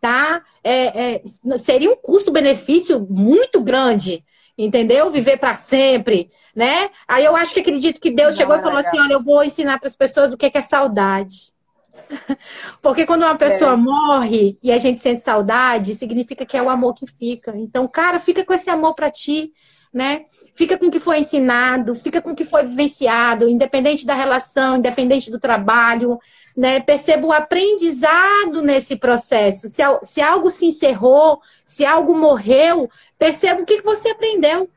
tá? É, é, seria um custo-benefício muito grande, entendeu? Viver para sempre, né? Aí eu acho que acredito que Deus Não, chegou e falou legal. assim: olha, eu vou ensinar para as pessoas o que é saudade. Porque quando uma pessoa é. morre e a gente sente saudade, significa que é o amor que fica. Então, cara, fica com esse amor para ti, né? Fica com o que foi ensinado, fica com o que foi vivenciado, independente da relação, independente do trabalho, né? Perceba o aprendizado nesse processo. Se, se algo se encerrou, se algo morreu, perceba o que você aprendeu,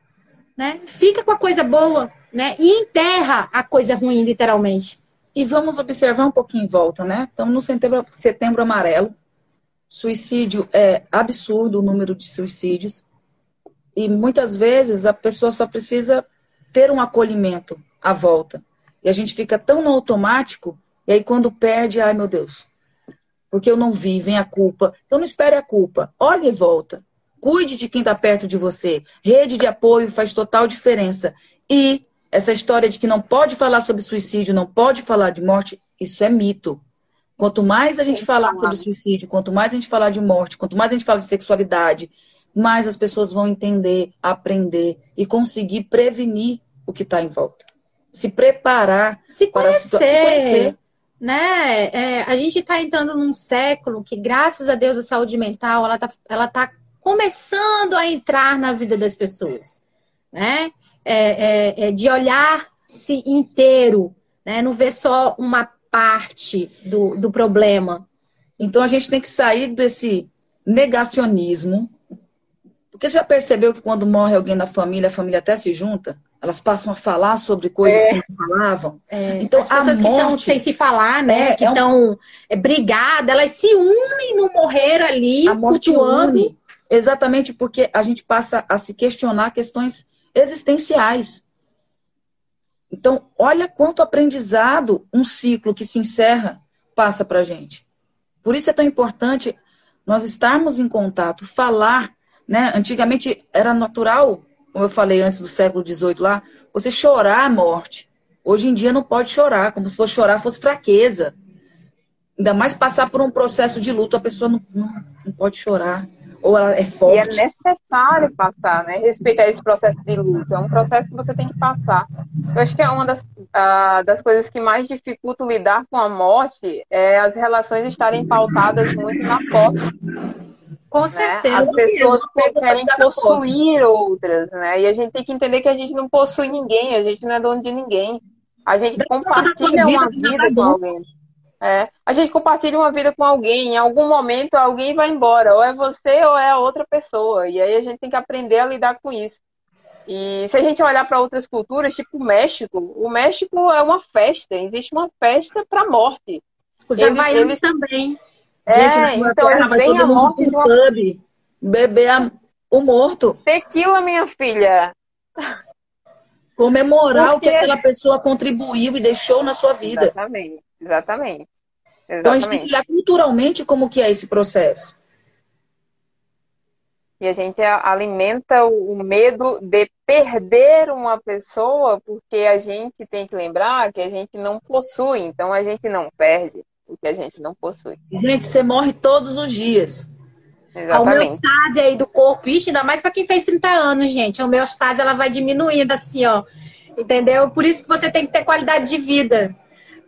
né? Fica com a coisa boa, né? E enterra a coisa ruim, literalmente. E vamos observar um pouquinho em volta, né? Estamos no setembro, setembro amarelo. Suicídio é absurdo o número de suicídios. E muitas vezes a pessoa só precisa ter um acolhimento à volta. E a gente fica tão no automático, e aí quando perde, ai meu Deus, porque eu não vi, vem a culpa. Então não espere a culpa, olhe e volta. Cuide de quem está perto de você. Rede de apoio faz total diferença. E essa história de que não pode falar sobre suicídio, não pode falar de morte, isso é mito. Quanto mais a gente falar sobre suicídio, quanto mais a gente falar de morte, quanto mais a gente fala de sexualidade, mais as pessoas vão entender, aprender e conseguir prevenir o que está em volta. Se preparar se para conhecer, se conhecer. Né? É, a gente está entrando num século que, graças a Deus, a saúde mental ela está ela tá começando a entrar na vida das pessoas. Né? É, é, é de olhar-se inteiro, né? não ver só uma parte do, do problema. Então a gente tem que sair desse negacionismo porque você já percebeu que quando morre alguém na família, a família até se junta? Elas passam a falar sobre coisas é. que não falavam. É. Então, As pessoas morte, que estão sem se falar, né? É, que estão é um... brigadas, elas se unem no morrer ali, a morte. Une, exatamente porque a gente passa a se questionar questões existenciais. Então, olha quanto aprendizado um ciclo que se encerra passa para gente. Por isso é tão importante nós estarmos em contato, falar né? Antigamente era natural, como eu falei antes do século XVIII lá, você chorar a morte. Hoje em dia não pode chorar, como se fosse chorar fosse fraqueza. Ainda mais passar por um processo de luto, a pessoa não, não, não pode chorar. Ou ela é forte. E é necessário passar, né? Respeitar esse processo de luto. É um processo que você tem que passar. Eu acho que é uma das, uh, das coisas que mais dificulta lidar com a morte é as relações estarem pautadas muito na posse com né? certeza. As pessoas querem possuir outras, né? E a gente tem que entender que a gente não possui ninguém, a gente não é dono de ninguém. A gente compartilha uma vida com alguém. É, a gente compartilha uma vida com alguém, em algum momento alguém vai embora, ou é você ou é a outra pessoa. E aí a gente tem que aprender a lidar com isso. E se a gente olhar para outras culturas, tipo o México, o México é uma festa, existe uma festa para a morte. Os havaianos eles... também. É, Gente, então eles a morte de uma... pub, beber a... o morto. Tequila, minha filha. Comemorar Porque... o que aquela pessoa contribuiu e deixou na sua vida. Exatamente, exatamente. exatamente. Então a gente tem que olhar culturalmente como que é esse processo. E a gente alimenta o medo de perder uma pessoa, porque a gente tem que lembrar que a gente não possui, então a gente não perde o que a gente não possui. Gente, você morre todos os dias. Exatamente. A homeostase aí do corpo, isso ainda mais para quem fez 30 anos, gente. A homeostase ela vai diminuindo assim, ó. Entendeu? Por isso que você tem que ter qualidade de vida.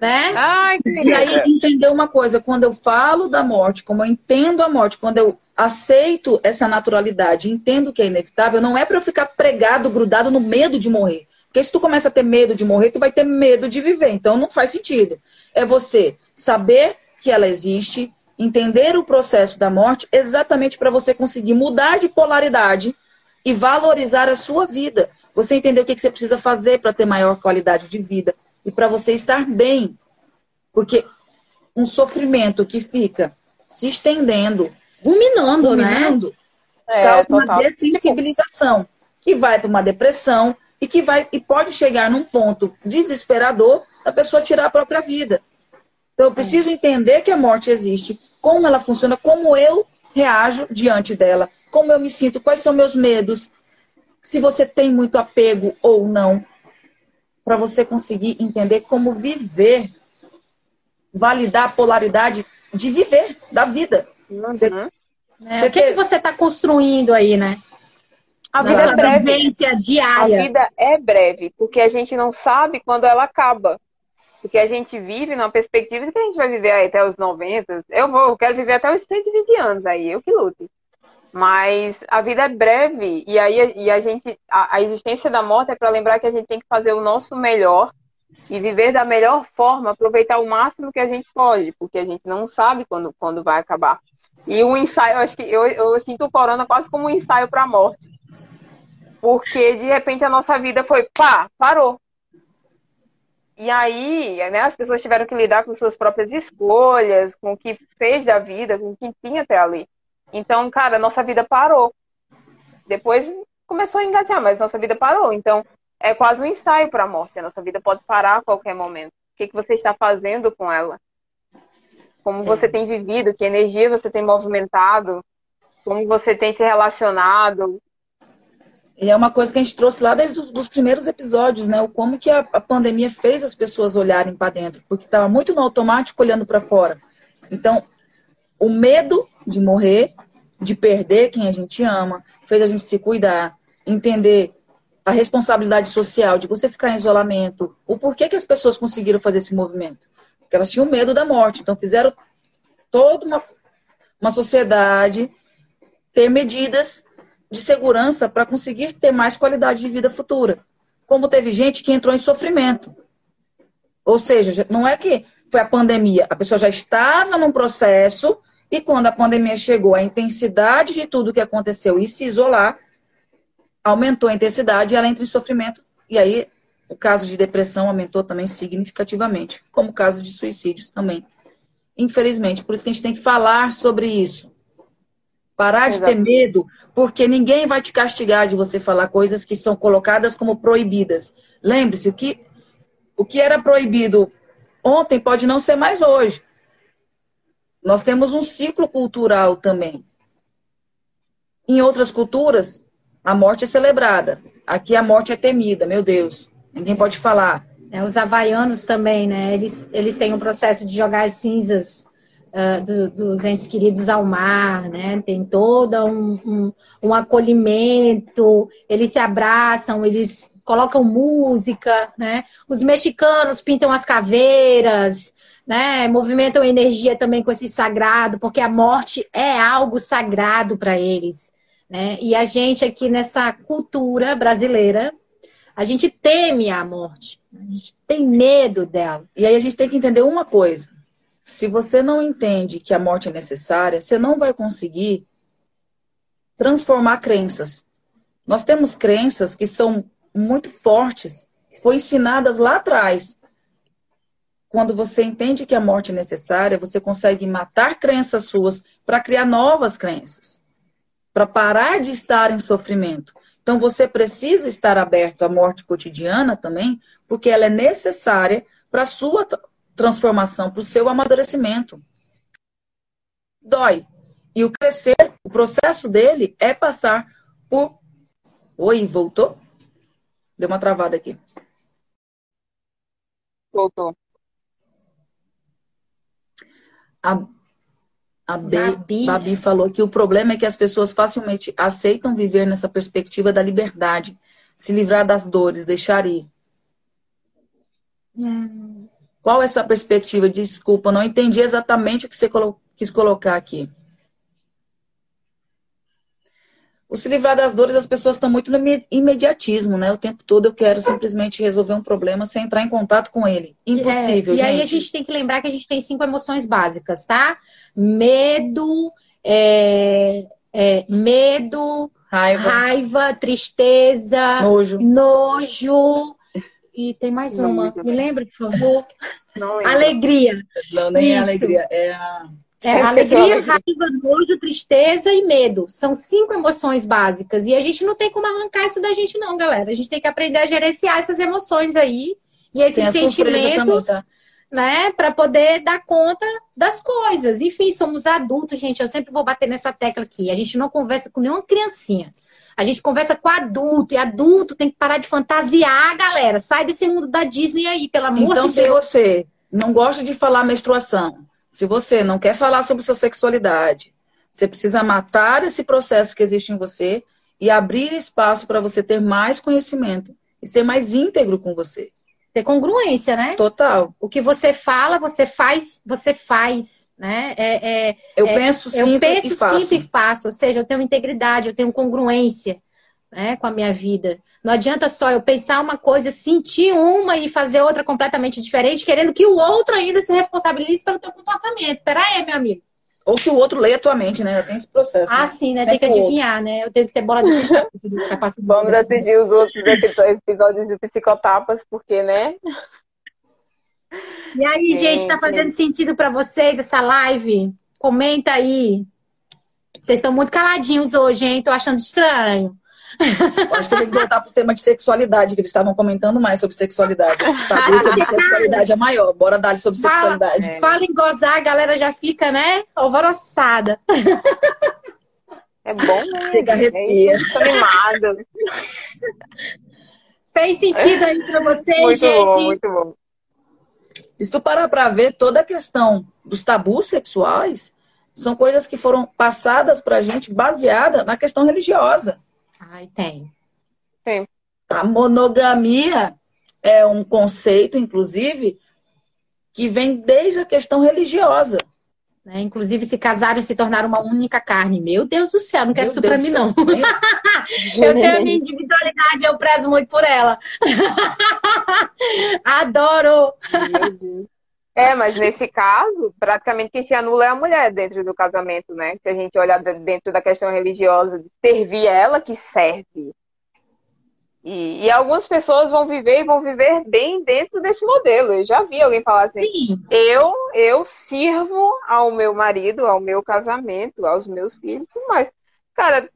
Né? Ai, e aí entender uma coisa, quando eu falo da morte, como eu entendo a morte, quando eu aceito essa naturalidade, entendo que é inevitável, não é para eu ficar pregado, grudado no medo de morrer. Porque se tu começa a ter medo de morrer, tu vai ter medo de viver. Então não faz sentido. É você saber que ela existe, entender o processo da morte, exatamente para você conseguir mudar de polaridade e valorizar a sua vida. Você entender o que você precisa fazer para ter maior qualidade de vida e para você estar bem. Porque um sofrimento que fica se estendendo, ruminando, ruminando né? causa é, uma dessensibilização que vai para uma depressão e que vai e pode chegar num ponto desesperador da pessoa tirar a própria vida. Então, eu preciso entender que a morte existe, como ela funciona, como eu reajo diante dela, como eu me sinto, quais são meus medos, se você tem muito apego ou não, para você conseguir entender como viver, validar a polaridade de viver, da vida. Uhum. Você, é, você o que, que você está construindo aí, né? A vida é breve. diária. A vida é breve, porque a gente não sabe quando ela acaba. Porque a gente vive numa perspectiva de que a gente vai viver até os 90. Eu vou, eu quero viver até os 120 anos aí, eu que lute. Mas a vida é breve e aí e a gente a, a existência da morte é para lembrar que a gente tem que fazer o nosso melhor e viver da melhor forma, aproveitar o máximo que a gente pode, porque a gente não sabe quando, quando vai acabar. E o ensaio, eu acho que eu, eu sinto o corona quase como um ensaio para a morte. Porque de repente a nossa vida foi pá, parou. E aí, né, as pessoas tiveram que lidar com suas próprias escolhas, com o que fez da vida, com o que tinha até ali. Então, cara, nossa vida parou. Depois começou a engatear, mas nossa vida parou. Então, é quase um ensaio para a morte. A nossa vida pode parar a qualquer momento. O que, que você está fazendo com ela? Como você tem vivido? Que energia você tem movimentado? Como você tem se relacionado? E é uma coisa que a gente trouxe lá desde os primeiros episódios, né? O como que a, a pandemia fez as pessoas olharem para dentro, porque estava muito no automático olhando para fora. Então, o medo de morrer, de perder quem a gente ama, fez a gente se cuidar, entender a responsabilidade social de você ficar em isolamento, o porquê que as pessoas conseguiram fazer esse movimento. Porque elas tinham medo da morte, então fizeram toda uma, uma sociedade ter medidas de segurança para conseguir ter mais qualidade de vida futura. Como teve gente que entrou em sofrimento. Ou seja, não é que foi a pandemia, a pessoa já estava num processo e quando a pandemia chegou, a intensidade de tudo que aconteceu e se isolar aumentou a intensidade e ela entra em sofrimento. E aí o caso de depressão aumentou também significativamente, como o caso de suicídios também. Infelizmente, por isso que a gente tem que falar sobre isso. Parar de ter medo, porque ninguém vai te castigar de você falar coisas que são colocadas como proibidas. Lembre-se, o que, o que era proibido ontem pode não ser mais hoje. Nós temos um ciclo cultural também. Em outras culturas, a morte é celebrada. Aqui a morte é temida, meu Deus. Ninguém pode falar. É, os havaianos também, né? Eles, eles têm um processo de jogar as cinzas uh, do, dos entes queridos ao mar, né? Tem todo um, um, um acolhimento, eles se abraçam, eles colocam música, né? Os mexicanos pintam as caveiras, né? Movimentam energia também com esse sagrado, porque a morte é algo sagrado para eles, né? E a gente aqui nessa cultura brasileira, a gente teme a morte, a gente tem medo dela. E aí a gente tem que entender uma coisa: se você não entende que a morte é necessária, você não vai conseguir transformar crenças. Nós temos crenças que são muito fortes, que foram ensinadas lá atrás. Quando você entende que a morte é necessária, você consegue matar crenças suas para criar novas crenças, para parar de estar em sofrimento. Então você precisa estar aberto à morte cotidiana também, porque ela é necessária para sua transformação, para o seu amadurecimento. Dói. E o crescer, o processo dele é passar por. Oi, voltou? Deu uma travada aqui. Voltou. A, a Babi. Babi falou que o problema é que as pessoas facilmente aceitam viver nessa perspectiva da liberdade, se livrar das dores, deixar ir. Hum. Qual é essa perspectiva? Desculpa, não entendi exatamente o que você colo quis colocar aqui. O se livrar das dores, as pessoas estão muito no imediatismo, né? O tempo todo eu quero simplesmente resolver um problema sem entrar em contato com ele. Impossível, é, e gente. aí a gente tem que lembrar que a gente tem cinco emoções básicas, tá? Medo, é, é, medo, raiva. raiva, tristeza, nojo, nojo e tem mais não, uma. Me lembra, por favor? Não Alegria. Não, nem é alegria. É a. É, alegria, raiva, nojo, tristeza e medo. São cinco emoções básicas. E a gente não tem como arrancar isso da gente, não, galera. A gente tem que aprender a gerenciar essas emoções aí e esses sentimentos, também, tá? né? Para poder dar conta das coisas. Enfim, somos adultos, gente. Eu sempre vou bater nessa tecla aqui. A gente não conversa com nenhuma criancinha. A gente conversa com adulto, e adulto tem que parar de fantasiar, galera. Sai desse mundo da Disney aí, pelo amor então, de Deus. Então, se você não gosta de falar menstruação, se você não quer falar sobre sua sexualidade, você precisa matar esse processo que existe em você e abrir espaço para você ter mais conhecimento e ser mais íntegro com você. Ter congruência, né? Total. O que você fala, você faz, você faz, né? É, é, eu é, penso, sinto eu penso, e faço. sinto e faço. Ou seja, eu tenho integridade, eu tenho congruência né, com a minha vida. Não adianta só eu pensar uma coisa, sentir uma e fazer outra completamente diferente, querendo que o outro ainda se responsabilize pelo teu comportamento. Peraí, meu amigo. Ou que o outro leia a tua mente, né? Tem esse processo. Ah, né? sim, né? Sempre tem que adivinhar, outro. né? Eu tenho que ter bola de cristal. Vamos assistir os outros episódios de Psicotapas, porque, né? E aí, gente, tá fazendo sentido para vocês essa live? Comenta aí. Vocês estão muito caladinhos hoje, hein? Tô achando estranho. Eu acho que tem que voltar para o tema de sexualidade, que eles estavam comentando mais sobre sexualidade. Tá, sobre sexualidade é maior. Bora dar sobre fala, sexualidade. É. Fala em gozar, a galera já fica, né, alvoroçada. É bom, né? Chega arrepia. É animado. Fez sentido aí para vocês, muito gente? Bom, muito bom. Se tu parar para ver toda a questão dos tabus sexuais, são coisas que foram passadas para a gente baseada na questão religiosa. Ai, tem. Tem. A monogamia é um conceito, inclusive, que vem desde a questão religiosa. Né? Inclusive, se casaram e se tornaram uma única carne. Meu Deus do céu, não quero Meu isso Deus pra mim, não. eu tenho a minha individualidade, eu prezo muito por ela. Adoro! É, mas nesse caso, praticamente quem se anula é a mulher dentro do casamento, né? Se a gente olhar dentro da questão religiosa, de servir ela que serve. E, e, algumas pessoas vão viver e vão viver bem dentro desse modelo. Eu já vi alguém falar assim: Sim. eu eu sirvo ao meu marido, ao meu casamento, aos meus filhos, tudo mais. Cara,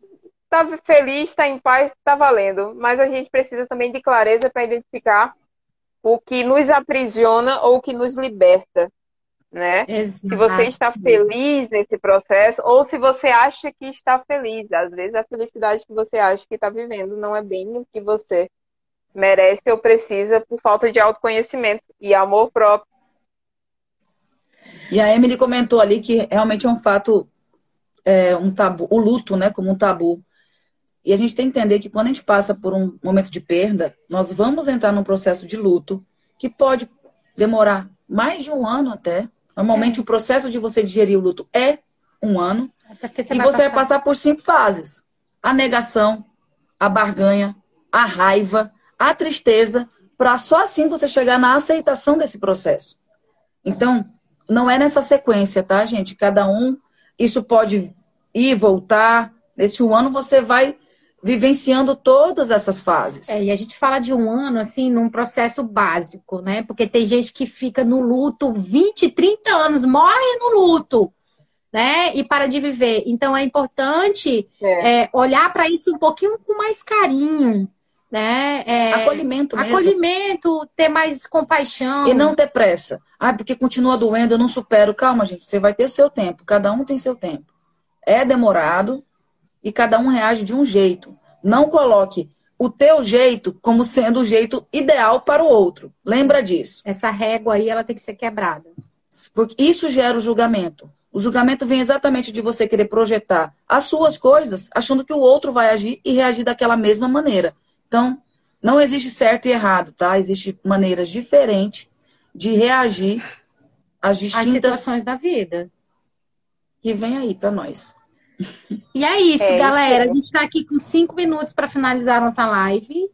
tá feliz, tá em paz, tá valendo. Mas a gente precisa também de clareza para identificar o que nos aprisiona ou o que nos liberta né? Exato. Se você está feliz nesse processo ou se você acha que está feliz. Às vezes a felicidade que você acha que está vivendo não é bem o que você merece ou precisa por falta de autoconhecimento e amor próprio. E a Emily comentou ali que realmente é um fato, é, um tabu, o luto, né, como um tabu. E a gente tem que entender que quando a gente passa por um momento de perda, nós vamos entrar num processo de luto que pode demorar mais de um ano até, Normalmente, é. o processo de você digerir o luto é um ano. Você e vai você passar. vai passar por cinco fases: a negação, a barganha, a raiva, a tristeza, para só assim você chegar na aceitação desse processo. Então, não é nessa sequência, tá, gente? Cada um, isso pode ir, voltar. Nesse um ano você vai vivenciando todas essas fases. É, e a gente fala de um ano, assim, num processo básico, né? Porque tem gente que fica no luto 20, 30 anos, morre no luto, né? E para de viver. Então é importante é. É, olhar para isso um pouquinho com mais carinho. Né? É, acolhimento mesmo. Acolhimento, ter mais compaixão. E não ter pressa. Ah, porque continua doendo, eu não supero. Calma, gente, você vai ter seu tempo. Cada um tem seu tempo. É demorado, e cada um reage de um jeito. Não coloque o teu jeito como sendo o jeito ideal para o outro. Lembra disso. Essa régua aí, ela tem que ser quebrada. Porque isso gera o julgamento. O julgamento vem exatamente de você querer projetar as suas coisas, achando que o outro vai agir e reagir daquela mesma maneira. Então, não existe certo e errado, tá? Existem maneiras diferentes de reagir às distintas As situações da vida que vem aí para nós. E é isso, é galera. Isso. A gente está aqui com cinco minutos para finalizar a nossa live.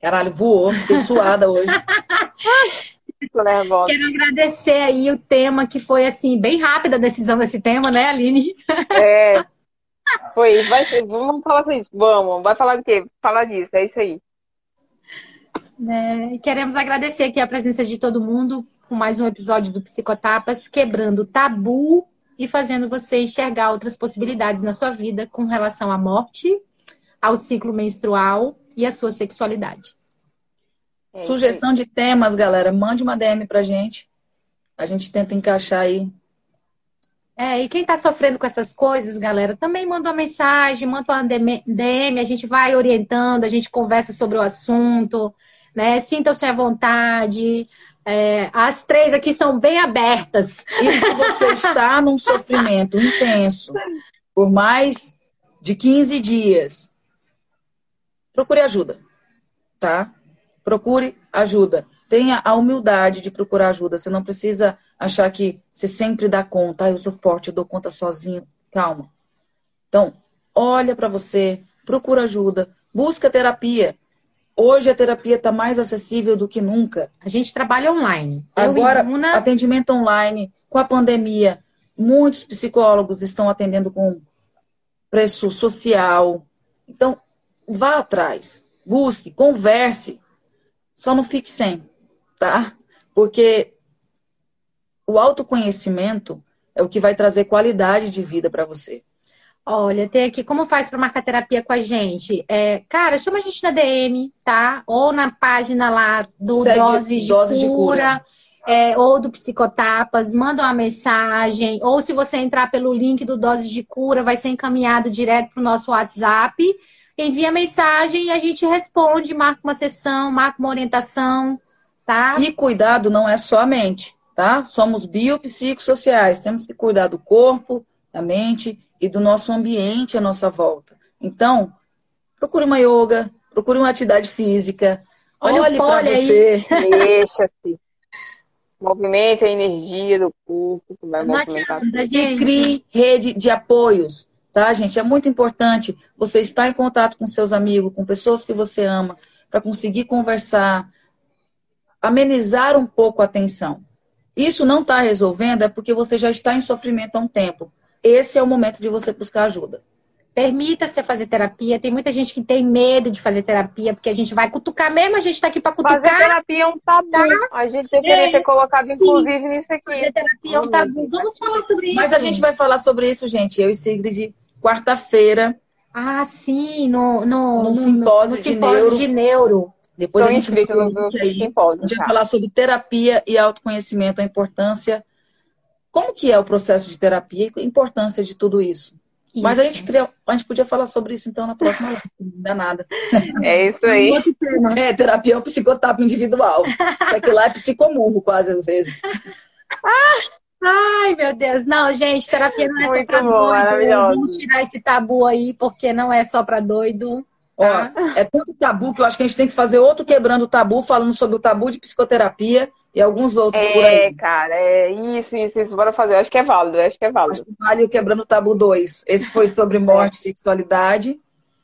Caralho, voou, fiquei suada hoje. Quero agradecer aí o tema, que foi assim, bem rápida a decisão desse tema, né, Aline? É. Foi, vai ser, vamos falar sobre isso. Vamos, vai falar do quê? Falar disso, é isso aí. É, queremos agradecer aqui a presença de todo mundo com mais um episódio do Psicotapas, quebrando tabu e fazendo você enxergar outras possibilidades na sua vida com relação à morte, ao ciclo menstrual e à sua sexualidade. É Sugestão de temas, galera, mande uma DM pra gente. A gente tenta encaixar aí. É, e quem tá sofrendo com essas coisas, galera, também manda uma mensagem, manda uma DM, a gente vai orientando, a gente conversa sobre o assunto, né? Sintam-se à vontade. É, as três aqui são bem abertas. E se você está num sofrimento intenso por mais de 15 dias, procure ajuda, tá? Procure ajuda. Tenha a humildade de procurar ajuda. Você não precisa achar que você sempre dá conta. Ah, eu sou forte, eu dou conta sozinho. Calma. Então, olha para você, procura ajuda, busca terapia. Hoje a terapia está mais acessível do que nunca. A gente trabalha online. Agora, atendimento online, com a pandemia, muitos psicólogos estão atendendo com preço social. Então, vá atrás, busque, converse. Só não fique sem, tá? Porque o autoconhecimento é o que vai trazer qualidade de vida para você. Olha, tem aqui como faz para marcar terapia com a gente. É, cara, chama a gente na DM, tá? Ou na página lá do Segue Doses de Doses de Cura, Cura. é, ou do Psicotapas, manda uma mensagem, ou se você entrar pelo link do Doses de Cura, vai ser encaminhado direto para o nosso WhatsApp. Envia mensagem e a gente responde, marca uma sessão, marca uma orientação, tá? E cuidado não é só a mente, tá? Somos biopsicossociais, temos que cuidar do corpo, da mente e do nosso ambiente à nossa volta. Então, procure uma yoga, procure uma atividade física, Olha o olhe para você. Deixa-se. Movimenta a energia do corpo, que vai Não movimentar. adianta, E crie rede de apoios, tá, gente? É muito importante você estar em contato com seus amigos, com pessoas que você ama, para conseguir conversar, amenizar um pouco a tensão. Isso não está resolvendo é porque você já está em sofrimento há um tempo. Esse é o momento de você buscar ajuda. Permita-se fazer terapia. Tem muita gente que tem medo de fazer terapia, porque a gente vai cutucar mesmo, a gente tá aqui para Fazer cutucar. terapia é um tabu. A gente deveria É, ter colocado, sim. inclusive, nisso aqui. Fazer terapia é um tabu. Vamos falar sobre isso. Mas a gente vai falar sobre isso, gente. Eu e Sigrid, quarta-feira. Ah, sim, no, no, No simpósio no de simpósio neuro. de neuro. Depois Estou a gente no link aí. A simpósio. gente vai tá? falar sobre terapia e autoconhecimento, a importância. Como que é o processo de terapia e a importância de tudo isso. Mas a Isso. gente, queria, a gente podia falar sobre isso então na próxima live, não dá nada. É isso aí. É, terapia é um psicotapa individual. Só que lá é psicomurro quase às vezes. Ai, meu Deus. Não, gente, terapia não é só Muito pra bom, doido. Vamos tirar esse tabu aí, porque não é só pra doido. Ó, Tá? é tanto tabu que eu acho que a gente tem que fazer outro quebrando o tabu, falando sobre o tabu de psicoterapia e alguns outros por É, aí. cara, é isso, isso, isso. Bora fazer. Eu acho que é válido, acho que é Acho válido. que vale o Quebrando o Tabu 2. Esse foi sobre morte e sexualidade,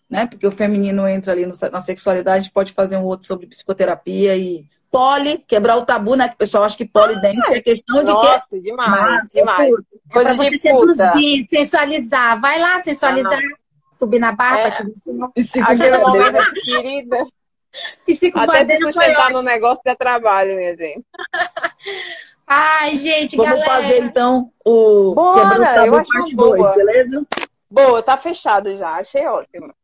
né? Porque o feminino entra ali na sexualidade, a gente pode fazer um outro sobre psicoterapia e poli, quebrar o tabu, né? Que o pessoal acha que polidense é questão de? Nossa, demais, Massa, demais. puta. É pra Coisa você de puta. seduzir, sensualizar. Vai lá sensualizar. Subir na barra, É. te. E Aquele momento, querida. Até se sustentar ótimo. no negócio dá trabalho, minha gente. Ai, gente, Vamos galera. fazer então o Bora, Quebrando o eu Tabu acho parte boa. 2, beleza? Boa, tá fechado já. Achei ótimo.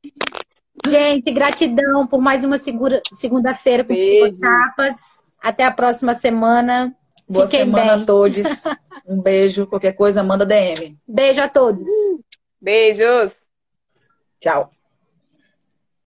Gente, gratidão por mais uma segura- segunda-feira com. Psicotapas. Até a próxima semana. Boa Fiquem semana bem. a todos. Um beijo. Qualquer coisa, manda DM. Beijo a todos. Beijos. Tchau.